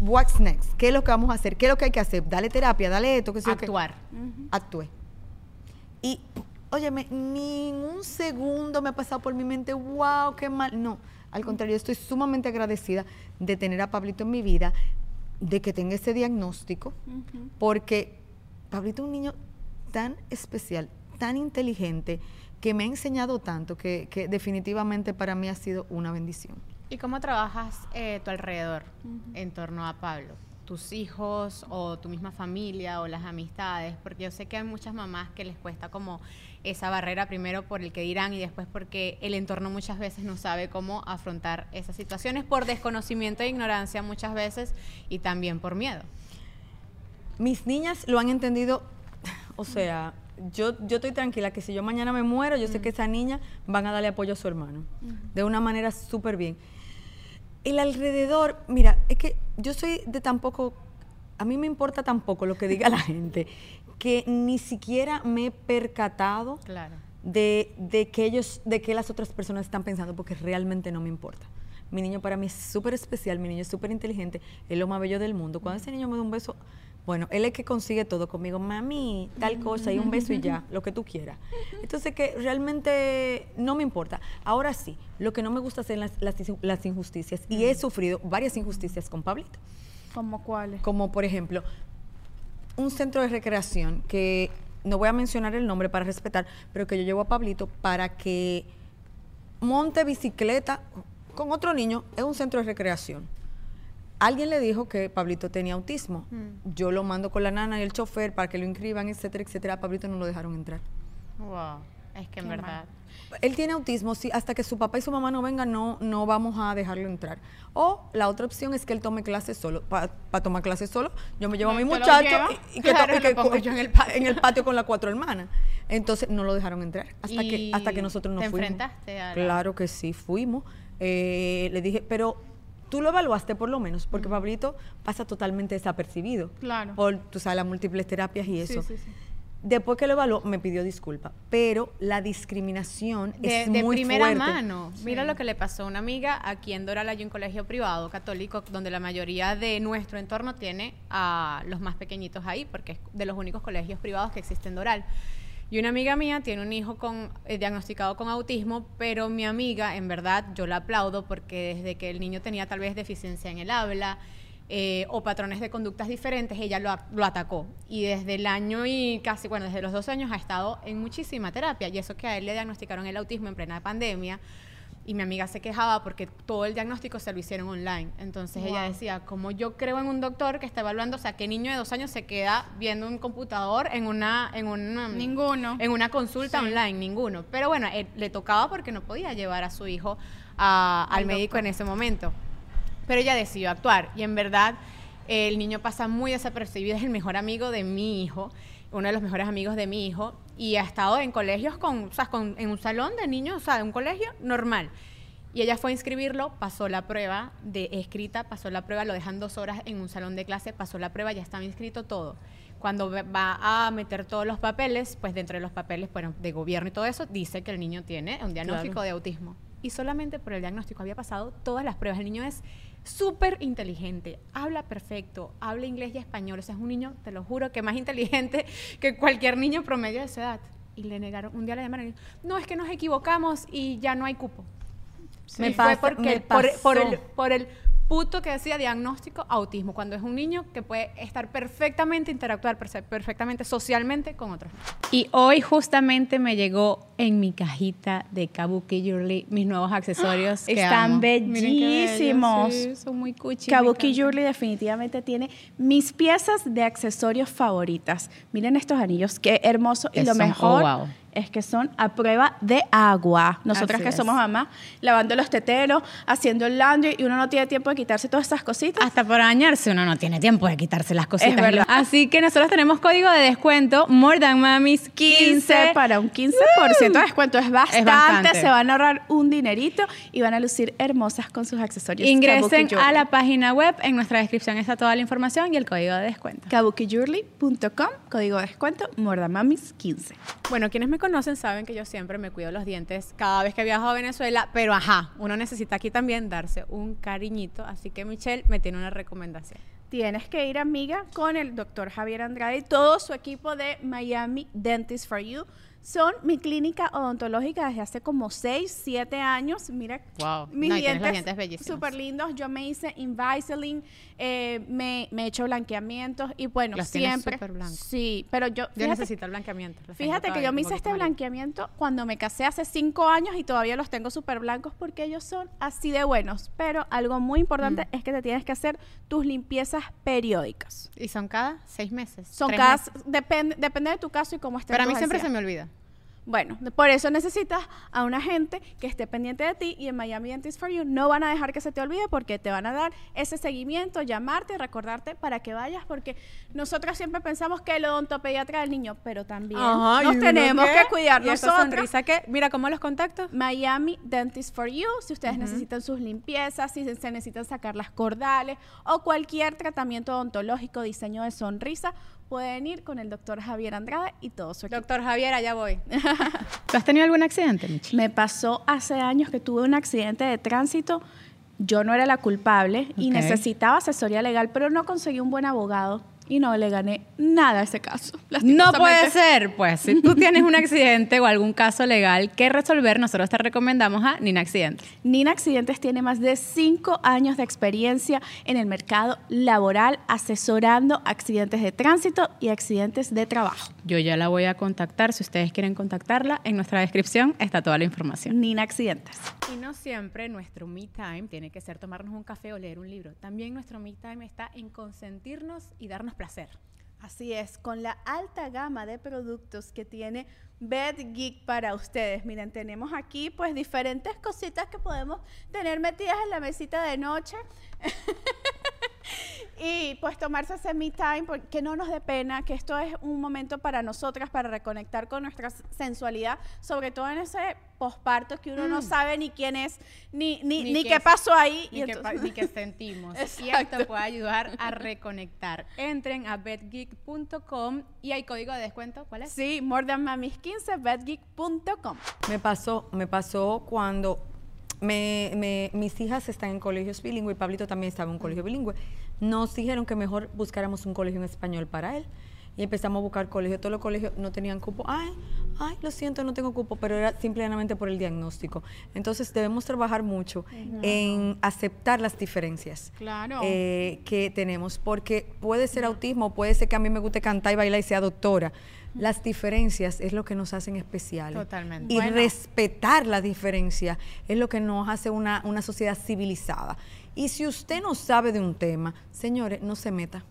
What's next? ¿Qué es lo que vamos a hacer? ¿Qué es lo que hay que hacer? Dale terapia, dale esto, que Actuar. actué. Y, óyeme, ningún segundo me ha pasado por mi mente, wow, qué mal. No, al contrario, estoy sumamente agradecida de tener a Pablito en mi vida, de que tenga ese diagnóstico, porque Pablito es un niño tan especial, tan inteligente, que me ha enseñado tanto que, que definitivamente para mí ha sido una bendición. ¿Y cómo trabajas eh, tu alrededor en torno a Pablo? tus hijos o tu misma familia o las amistades, porque yo sé que hay muchas mamás que les cuesta como esa barrera primero por el que dirán y después porque el entorno muchas veces no sabe cómo afrontar esas situaciones por desconocimiento e ignorancia muchas veces y también por miedo. Mis niñas lo han entendido, o sea, yo, yo estoy tranquila que si yo mañana me muero, yo sé que esa niña van a darle apoyo a su hermano, de una manera súper bien. El alrededor, mira, es que yo soy de tampoco, a mí me importa tampoco lo que diga la gente, que ni siquiera me he percatado de, de, que ellos, de que las otras personas están pensando, porque realmente no me importa. Mi niño para mí es súper especial, mi niño es súper inteligente, es lo más bello del mundo. Cuando ese niño me da un beso, bueno, él es que consigue todo conmigo, mami, tal cosa, y un beso y ya, lo que tú quieras. Entonces, que realmente no me importa. Ahora sí, lo que no me gusta hacer las, las, injusticias, y he sufrido varias injusticias con Pablito. ¿Como cuáles? Como, por ejemplo, un centro de recreación que no voy a mencionar el nombre para respetar, pero que yo llevo a Pablito para que monte bicicleta con otro niño en un centro de recreación alguien le dijo que Pablito tenía autismo. Mm. Yo lo mando con la nana y el chofer para que lo inscriban, etcétera, etcétera. A Pablito no lo dejaron entrar. Wow, es que en verdad. Él tiene autismo, sí, hasta que su papá y su mamá no vengan, no, no vamos a dejarlo entrar. O la otra opción es que él tome clases solo. Para tomar clases solo, yo me llevo a mi muchacho y, que, yo en, el patio. en el patio con las cuatro hermanas. Entonces no lo dejaron entrar hasta que hasta que nosotros nos ¿te fuimos. enfrentaste a Claro que sí, fuimos. Eh, le dije, pero tú lo evaluaste por lo menos, porque Pablito pasa totalmente desapercibido. Claro. Por, tú sabes, las múltiples terapias y eso. Sí, sí, sí. Después que lo evaluó, me pidió disculpa. Pero la discriminación es muy De primera fuerte. mano. Mira lo que le pasó a una amiga aquí en Doral hay un colegio privado católico donde la mayoría de nuestro entorno tiene a los más pequeñitos ahí, porque es de los únicos colegios privados que existen en Doral. Y una amiga mía tiene un hijo con, eh, diagnosticado con autismo, pero mi amiga, en verdad, yo la aplaudo porque desde que el niño tenía tal vez deficiencia en el habla eh, o patrones de conductas diferentes, ella lo, lo, atacó. Y desde el año y casi, bueno, desde los dos años ha estado en muchísima terapia. Y eso que a él le diagnosticaron el autismo en plena pandemia y mi amiga se quejaba porque todo el diagnóstico se lo hicieron online. Entonces ella decía, como yo creo en un doctor que está evaluando, o sea, ¿qué niño de dos años se queda viendo un computador en una... En una ninguno. En una consulta online, ninguno. Pero bueno, le tocaba porque no podía llevar a su hijo al médico en ese momento. Pero ella decidió actuar y en verdad el niño pasa muy desapercibido, es el mejor amigo de mi hijo uno de los mejores amigos de mi hijo, y ha estado en colegios con, o sea, con, en un salón de niños, o sea, de un colegio normal. Y ella fue a inscribirlo, pasó la prueba de escrita, pasó la prueba, lo dejan dos horas en un salón de clase, pasó la prueba, ya estaba inscrito todo. Cuando va a meter todos los papeles, pues dentro de los papeles bueno, de gobierno y todo eso, dice que el niño tiene un diagnóstico de autismo. Y solamente por el diagnóstico había pasado todas las pruebas. El niño es súper inteligente, habla perfecto, habla inglés y español. O sea, es un niño, te lo juro, que más inteligente que cualquier niño promedio de su edad. Y le negaron, un día le llamaron y no, es que nos equivocamos y ya no hay cupo. me fue porque por, el, por el puto que decía diagnóstico autismo, cuando es un niño que puede estar perfectamente, interactuar perfectamente socialmente con otros. Y hoy justamente me llegó en mi cajita de Kabuki Jewelry mis nuevos accesorios. Están bellísimos. son muy cuchi. Kabuki Jewelry definitivamente tiene mis piezas de accesorios favoritas. Miren estos anillos, qué hermoso y lo mejor. Oh, es que son a prueba de agua. Nosotras que somos mamás, lavando los teteros, haciendo el laundry y uno no tiene tiempo de quitarse todas esas cositas. Hasta por bañarse uno no tiene tiempo de quitarse las cositas. Así que nosotros tenemos código de descuento More Than Mamis 15. para un 15% de descuento. Es bastante, Se van a ahorrar un dinerito y van a lucir hermosas con sus accesorios. Ingresen a la página web. En nuestra descripción está toda la información y el código de descuento. kabukijewelry.com, código de descuento More Than Mamis 15. Bueno, quienes me conocen saben que yo siempre me cuido los dientes cada vez que viajo a Venezuela, pero ajá, uno necesita aquí también darse un cariñito, así que Michelle me tiene una recomendación. Tienes que ir, amiga, con el doctor Javier Andrade y todo su equipo de Miami Dentist for You son mi clínica odontológica desde hace como 6, 7 años. Mira, Wow. mis No, dientes, súper lindos. Yo me hice Invisalign, eh, me, me he hecho blanqueamientos y bueno, Los siempre. Sí, pero yo. Necesito el blanqueamiento. Fíjate que yo me hice este blanqueamiento cuando me casé hace cinco años y todavía los tengo súper blancos porque ellos son así de buenos. Pero algo muy importante Mm. es que te tienes que hacer tus limpiezas periódicas. Y son cada seis meses. Son cada, meses. depende, depende de tu caso y cómo estés. Pero a mí siempre se me olvida. Bueno, por eso necesitas a una gente que esté pendiente de ti y en Miami Dentist for You no van a dejar que se te olvide porque te van a dar ese seguimiento, llamarte, recordarte para que vayas porque nosotros siempre pensamos que el odontopediatra del niño, pero también Ajá, ¿y nos tenemos qué? que cuidar ¿Y nosotros. sonrisa qué? Mira, ¿cómo los contacto? Miami Dentist for You, si ustedes necesitan sus limpiezas, si se necesitan sacar las cordales o cualquier tratamiento odontológico, diseño de sonrisa, pueden ir con el doctor Javier Andrade y todo su equipo. Doctor Javier, allá voy. ¿Tú has tenido algún accidente, Michi? Me pasó hace años que tuve un accidente de tránsito. Yo no era la culpable y necesitaba asesoría legal, pero no conseguí un buen abogado y no le gané nada a ese caso. No puede ser, pues. Si tú tienes un accidente o algún caso legal que resolver, nosotros te recomendamos a Nina Accidentes. Nina Accidentes tiene más de cinco años de experiencia en el mercado laboral asesorando accidentes de tránsito y accidentes de trabajo. Yo ya la voy a contactar. Si ustedes quieren contactarla, en nuestra descripción está toda la información. Nina Accidentes. Y no siempre nuestro me time tiene que ser tomarnos un café o leer un libro. También nuestro me time está en consentirnos y darnos placer. Así es, con la alta gama de productos que tiene Bed Geek para ustedes. Miren, tenemos aquí pues diferentes cositas que podemos tener metidas en la mesita de noche. y pues tomarse ese me time, porque que no nos dé pena, que esto es un momento para nosotras, para reconectar con nuestra sensualidad, sobre todo en ese posparto que uno no sabe ni quién es, ni, ni, Ni ni qué qué pasó ahí. Ni, y que sentimos. y Exacto. esto puede ayudar a reconectar. Entren a betgeek.com y hay código de descuento. ¿Cuál es? Sí, More Than Mamis 15, bedgeek.com. Me pasó, me pasó cuando me- me- mis hijas están en colegios bilingües y Pablito también estaba en un colegio bilingüe. Nos dijeron que mejor buscáramos un colegio en español para él. Y empezamos a buscar colegios. Todos los colegios no tenían cupo. Ay, ay, lo siento, no tengo cupo, pero era simplemente por el diagnóstico. Entonces debemos trabajar mucho en aceptar las diferencias Claro. eh, que tenemos, porque puede ser autismo, puede ser que a mí me guste cantar y bailar y sea doctora. Las diferencias es lo que nos hacen especiales. Totalmente. Y Bueno. respetar la diferencia es lo que nos hace una, una sociedad civilizada. Y si usted no sabe de un tema, señores, no se meta.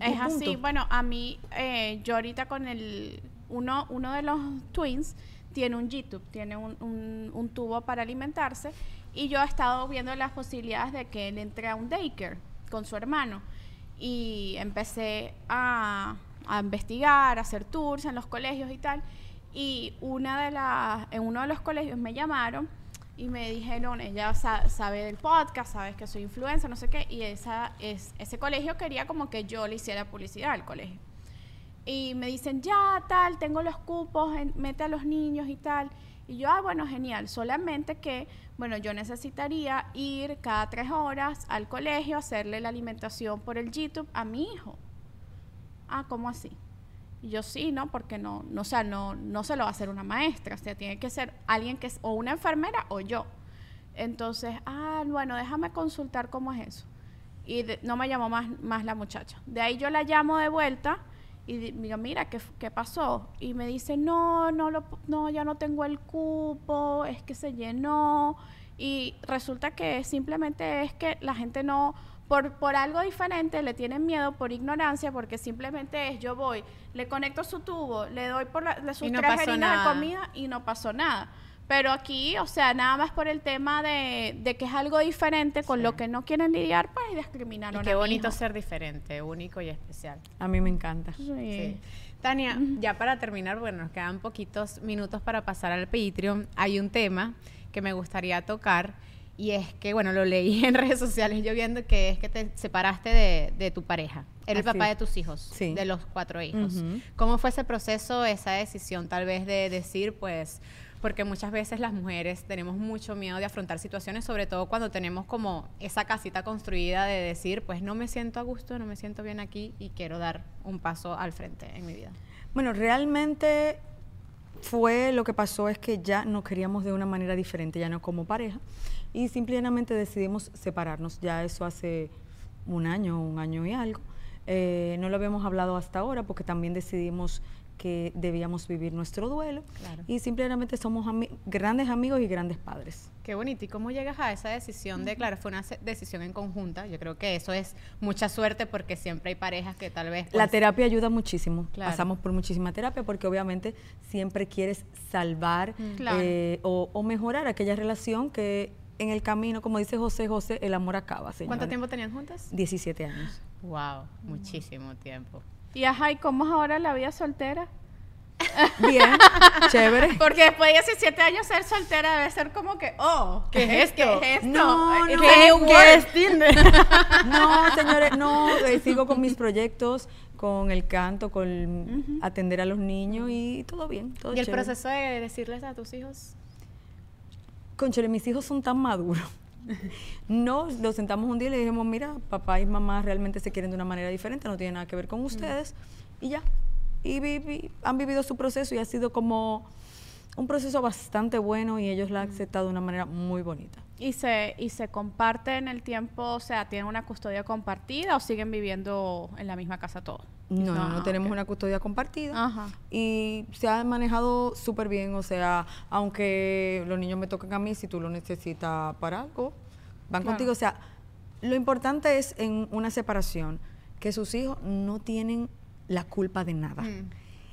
Es Punto. así, bueno, a mí, eh, yo ahorita con el, uno, uno de los twins tiene un YouTube, tiene un, un- un tubo para alimentarse y yo he estado viendo las posibilidades de que él entre a un daycare con su hermano y empecé a, a investigar, a hacer tours en los colegios y tal y una de las, en uno de los colegios me llamaron y me dijeron, ella sa- sabe del podcast, sabes que soy influencer, no sé qué, y esa, es, ese colegio quería como que yo le hiciera publicidad al colegio. Y me dicen, ya, tal, tengo los cupos, mete a los niños y tal. Y yo, ah, bueno, genial, solamente que, bueno, yo necesitaría ir cada tres horas al colegio, hacerle la alimentación por el YouTube a mi hijo. Ah, ¿cómo así? Yo sí, ¿no? Porque no, no, o sea, no, no se lo va a hacer una maestra, o sea, tiene que ser alguien que es o una enfermera o yo. Entonces, ah, bueno, déjame consultar cómo es eso. Y no me llamó más, más la muchacha. De ahí yo la llamo de vuelta y di- digo, mira, ¿qué, qué pasó? Y me dice, no, no, lo, no, ya no tengo el cupo, es que se llenó. Y resulta que simplemente es que la gente no, por, por algo diferente, le tienen miedo por ignorancia, porque simplemente es yo voy, le conecto su tubo, le doy por la, de sus no tres pasó jeringas de comida y no pasó nada. Pero aquí, o sea, nada más por el tema de, de que es algo diferente con Sí. lo que no quieren lidiar, pues discriminaron Y qué a bonito hijo. ser diferente, único y especial. A mí me encanta. Sí. Sí. Tania, ya para terminar, bueno, nos quedan poquitos minutos para pasar al Patreon. Hay un tema que me gustaría tocar y es que, bueno, lo leí en redes sociales yo viendo que es que te separaste de, de tu pareja. Era el papá de tus hijos, Sí. de los cuatro hijos. ¿Cómo fue ese proceso, esa decisión tal vez de decir, pues, porque muchas veces las mujeres tenemos mucho miedo de afrontar situaciones, sobre todo cuando tenemos como esa casita construida de decir, pues no me siento a gusto, no me siento bien aquí y quiero dar un paso al frente en mi vida. Bueno, realmente fue lo que pasó es que ya nos queríamos de una manera diferente, ya no como pareja, y simplemente decidimos separarnos. Ya eso hace un año, un año y algo. Eh, no lo habíamos hablado hasta ahora porque también decidimos que debíamos vivir nuestro duelo y simplemente somos grandes amigos y grandes padres. Qué bonito. ¿Y cómo llegas a esa decisión de, claro, fue una decisión en conjunta? Yo creo que eso es mucha suerte porque siempre hay parejas que tal vez... la pues, terapia ayuda muchísimo. Pasamos por muchísima terapia porque obviamente siempre quieres salvar mm. eh, o, o mejorar aquella relación que en el camino, como dice José José, el amor acaba. ¿Cuánto tiempo tenían juntas? 17 años. Wow, muchísimo tiempo. Y ajá, ¿y cómo es ahora la vida soltera? Bien, chévere. Porque después de 17 años ser soltera debe ser como que, oh, ¿qué, es esto? ¿Qué es esto? No, no, ¿Qué, es Tinder? no, señores, no, eh, sigo con mis proyectos, con el canto, con atender a los niños y todo bien, todo ¿Y el proceso de decirles a tus hijos? Conchole, mis hijos son tan maduros. No, nos sentamos un día y le dijimos, mira, papá y mamá realmente se quieren de una manera diferente, no tiene nada que ver con ustedes. Y ya, y han vivido su proceso y ha sido como un proceso bastante bueno y ellos la han aceptado de una manera muy bonita. ¿Y se, ¿Y se comparten el tiempo, o sea, tienen una custodia compartida o siguen viviendo en la misma casa todos? No, no, no, tenemos una custodia compartida y se ha manejado súper bien, o sea, aunque los niños me toquen a mí, si tú lo necesitas para algo, van contigo, o sea, lo importante es en una separación que sus hijos no tienen la culpa de nada. Mm,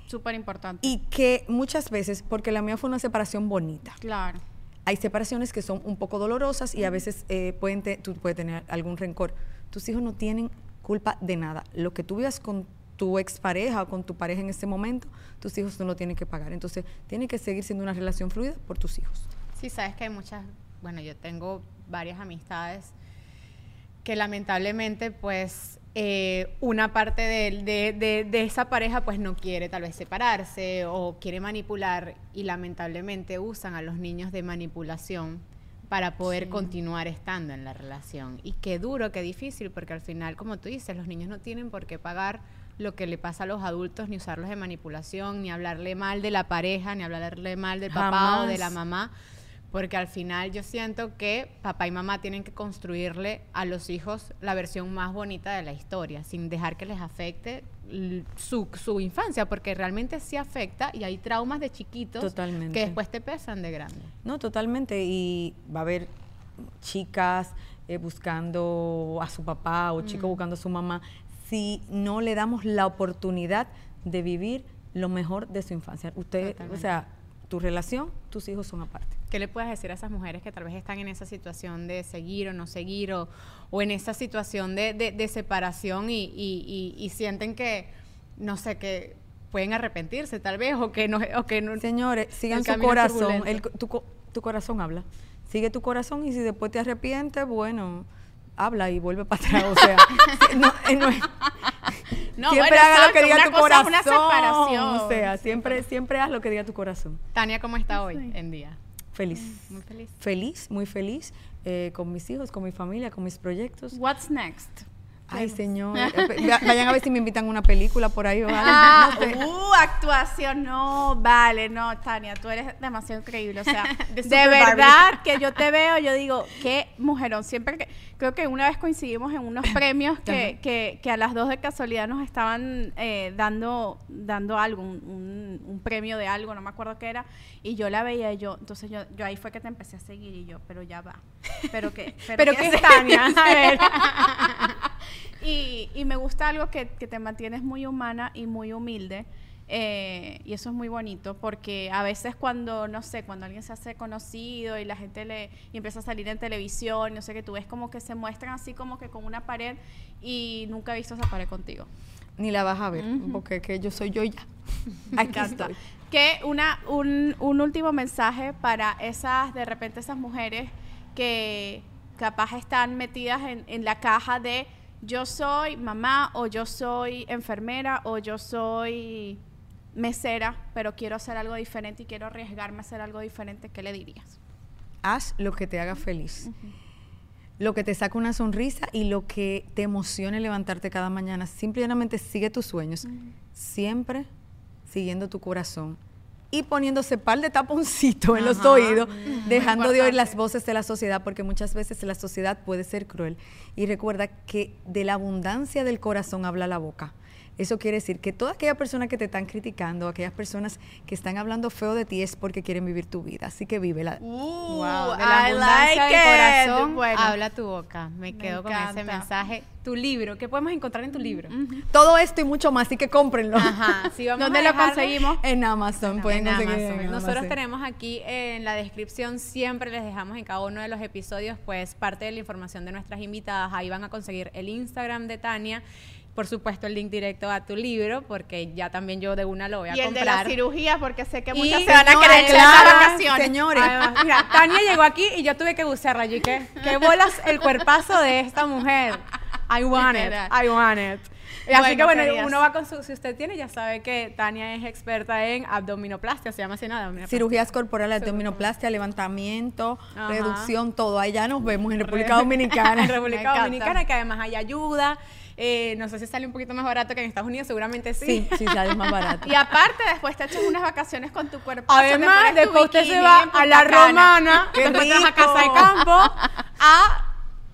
súper importante. Y que muchas veces, porque la mía fue una separación bonita. Claro. Hay separaciones que son un poco dolorosas y a veces eh, pueden tú puedes tener algún rencor. Tus hijos no tienen culpa de nada. Lo que tú vivas con tu expareja o con tu pareja en ese momento, tus hijos no lo tienen que pagar. Entonces, tiene que seguir siendo una relación fluida por tus hijos. Sí, sabes que hay muchas, bueno, yo tengo varias amistades que lamentablemente pues eh, una parte de, esa pareja pues no quiere tal vez separarse o quiere manipular y lamentablemente usan a los niños de manipulación para poder continuar estando en la relación. Y qué duro, qué difícil, porque al final, como tú dices, los niños no tienen por qué pagar lo que le pasa a los adultos, ni usarlos de manipulación, ni hablarle mal de la pareja, ni hablarle mal del papá o de la mamá porque al final yo siento que papá y mamá tienen que construirle a los hijos la versión más bonita de la historia, sin dejar que les afecte su, su infancia, porque realmente sí afecta y hay traumas de chiquitos que después te pesan de grande. No, totalmente, y va a haber chicas eh, buscando a su papá o chicos mm. buscando a su mamá, si no le damos la oportunidad de vivir lo mejor de su infancia. Usted, o sea, tu relación, tus hijos son aparte. ¿Qué le puedes decir a esas mujeres que tal vez están en esa situación de seguir o no seguir o, o en esa situación de, de, separación y, y, y, sienten que, no sé, que pueden arrepentirse tal vez o que no... O que no Señores, sigan su corazón, el, tu, tu corazón habla. Sigue tu corazón y si después te arrepientes, bueno, habla y vuelve para atrás. O sea, no, eh, no, no, siempre haga lo que diga tu corazón. Una separación. O sea, siempre, siempre haz lo que diga tu corazón. Tania, ¿cómo está hoy en día? Feliz. Muy feliz. Feliz, muy feliz. Eh, con mis hijos, con mi familia, con mis proyectos. What's next? Ay, señor. Eh, vayan a ver si me invitan a una película por ahí. ¿vale? Ah, uh, actuación. No, vale, no, Tania, tú eres demasiado increíble. O sea, de, verdad que yo te veo, yo digo, qué mujerón. Siempre que, creo que una vez coincidimos en unos premios que, que, que a las dos de casualidad nos estaban eh, dando, dando algo, un, un, premio de algo, no me acuerdo qué era. Y yo la veía y yo, entonces yo, yo ahí fue que te empecé a seguir y yo, pero ya va. Pero que, pero, ¿qué es Tania? A ver. y, y, me gusta algo que, que, te mantienes muy humana y muy humilde. Eh, y eso es muy bonito porque a veces cuando, no sé, cuando alguien se hace conocido y la gente le empieza a salir en televisión, no sé, que tú ves como que se muestran así como que con una pared y nunca he visto esa pared contigo. Ni la vas a ver, porque que yo soy yo ya. Aquí estoy. Que una, un, un último mensaje para esas, de repente esas mujeres que capaz están metidas en, en la caja de yo soy mamá o yo soy enfermera o yo soy mesera, pero quiero hacer algo diferente y quiero arriesgarme a hacer algo diferente, ¿qué le dirías? Haz lo que te haga feliz. Lo que te saca una sonrisa y lo que te emocione levantarte cada mañana. Simplemente sigue tus sueños. Siempre siguiendo tu corazón. y poniéndose par de taponcito en los oídos, dejando de oír las voces de la sociedad, porque muchas veces la sociedad puede ser cruel. Y recuerda que de la abundancia del corazón habla la boca. Eso quiere decir que toda aquella persona que te están criticando, aquellas personas que están hablando feo de ti es porque quieren vivir tu vida. Así que vívela. Uh, Wow, de la I abundancia like del corazón Bueno, habla tu boca. Me Me quedo con ese mensaje. Tu libro, ¿qué podemos encontrar en tu libro? Todo esto y mucho más, así que cómprenlo. Ajá, sí, vamos ¿Dónde a lo conseguimos? En Amazon, pueden en Amazon. en Nosotros Amazon. tenemos aquí en la descripción, siempre les dejamos en cada uno de los episodios, pues parte de la información de nuestras invitadas. Ahí van a conseguir el Instagram de Tania. Por supuesto, el link directo a tu libro, porque ya también yo de una lo voy a y el de la cirugía, porque sé que Y- muchas se van a querer claro, vacaciones. señores. Además, mira, Tania llegó aquí y yo tuve que bucearla. Yo, ¿qué, ¿Qué bolas el cuerpazo de esta mujer? I want it. I want it. Así Bueno, que bueno, queridas. uno va con su, si usted tiene, ya sabe que Tania es experta en abdominoplastia, se llama así nada. Cirugías corporales, abdominoplastia, levantamiento, Ajá. reducción, todo. Allá nos vemos en República Dominicana. en Me República encanta. Dominicana, que además hay ayuda. Eh, no sé si sale un poquito más barato que en Estados Unidos, seguramente sí. Sí, sí, sale más barato. Y aparte, después te echas unas vacaciones con tu cuerpo. Además, después usted se va a la romana, ¡Qué después te vas a casa de campo a,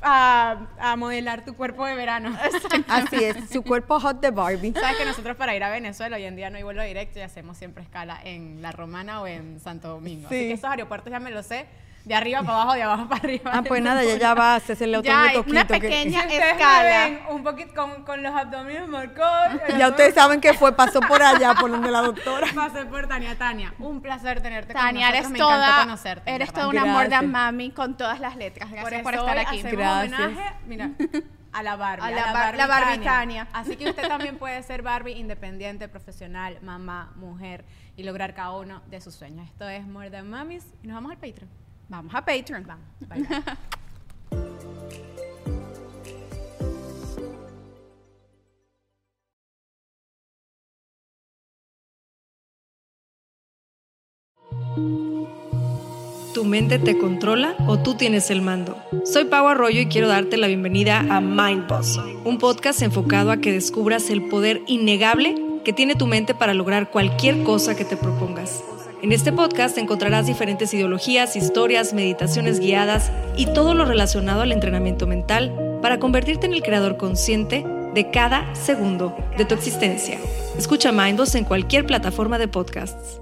a, a modelar tu cuerpo de verano. Así es, su cuerpo hot de Barbie. Sabes que nosotros para ir a Venezuela hoy en día no hay vuelo directo y hacemos siempre escala en La Romana o en Santo Domingo. Así Sí. que esos aeropuertos ya me los sé de arriba para abajo, de abajo para arriba. Ah, pues nada, ya, ya va a hacerse el otro retoquito. una que- pequeña- me escala. ven un poquito con, con los abdominales marcados. Ya ustedes saben que fue, pasó por allá, por donde la doctora. Pasé por Tania. Tania, un placer tenerte Tania, con eres nosotros. Me encantó toda, conocerte. eres verdad. todo un amor de Gracias. mami con todas las letras. Gracias por, eso estar hoy aquí. Gracias. homenaje, mira, a la Barbie. A la Bar- la Barbie Tania. Así que usted también puede ser Barbie independiente, profesional, mamá, mujer y lograr cada uno de sus sueños. Esto es More Than Mamis y nos vamos al Patreon. Vamos a Patreon. Vamos, bye. ¿Tu mente te controla o tú tienes el mando? Soy Pau Arroyo y quiero darte la bienvenida a Mind Boss, un podcast enfocado a que descubras el poder innegable que tiene tu mente para lograr cualquier cosa que te propongas. En este podcast encontrarás diferentes ideologías, historias, meditaciones guiadas y todo lo relacionado al entrenamiento mental para convertirte en el creador consciente de cada segundo de tu existencia. Escucha Mind Boss en cualquier plataforma de podcasts.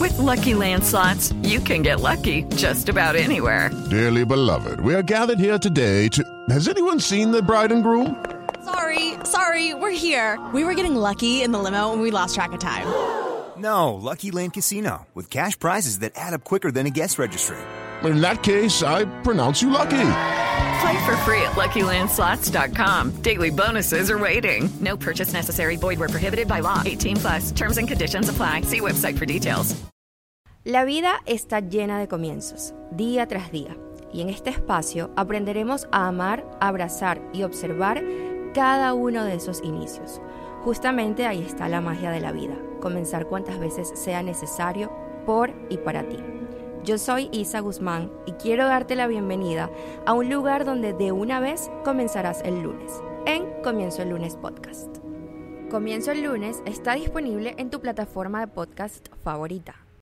With Lucky Land slots, you can get lucky just about anywhere. Dearly beloved, we are gathered here today to. Has anyone seen the bride and groom? Sorry, sorry, we're here. We were getting lucky in the limo and we lost track of time. No, Lucky Land Casino, with cash prizes that add up quicker than a guest registry. In that case, I pronounce you lucky. Play for free at LuckyLandSlots.com. Daily bonuses are waiting. No purchase necessary. Void where prohibited by law. 18 plus. Terms and conditions apply. See website for details. La vida está llena de comienzos, día tras día, y en este espacio aprenderemos a amar, abrazar y observar cada uno de esos inicios. Justamente ahí está la magia de la vida, comenzar cuantas veces sea necesario por y para ti. Yo soy Isa Guzmán y quiero darte la bienvenida a un lugar donde de una vez comenzarás el lunes, en Comienzo el lunes podcast. Comienzo el lunes está disponible en tu plataforma de podcast favorita.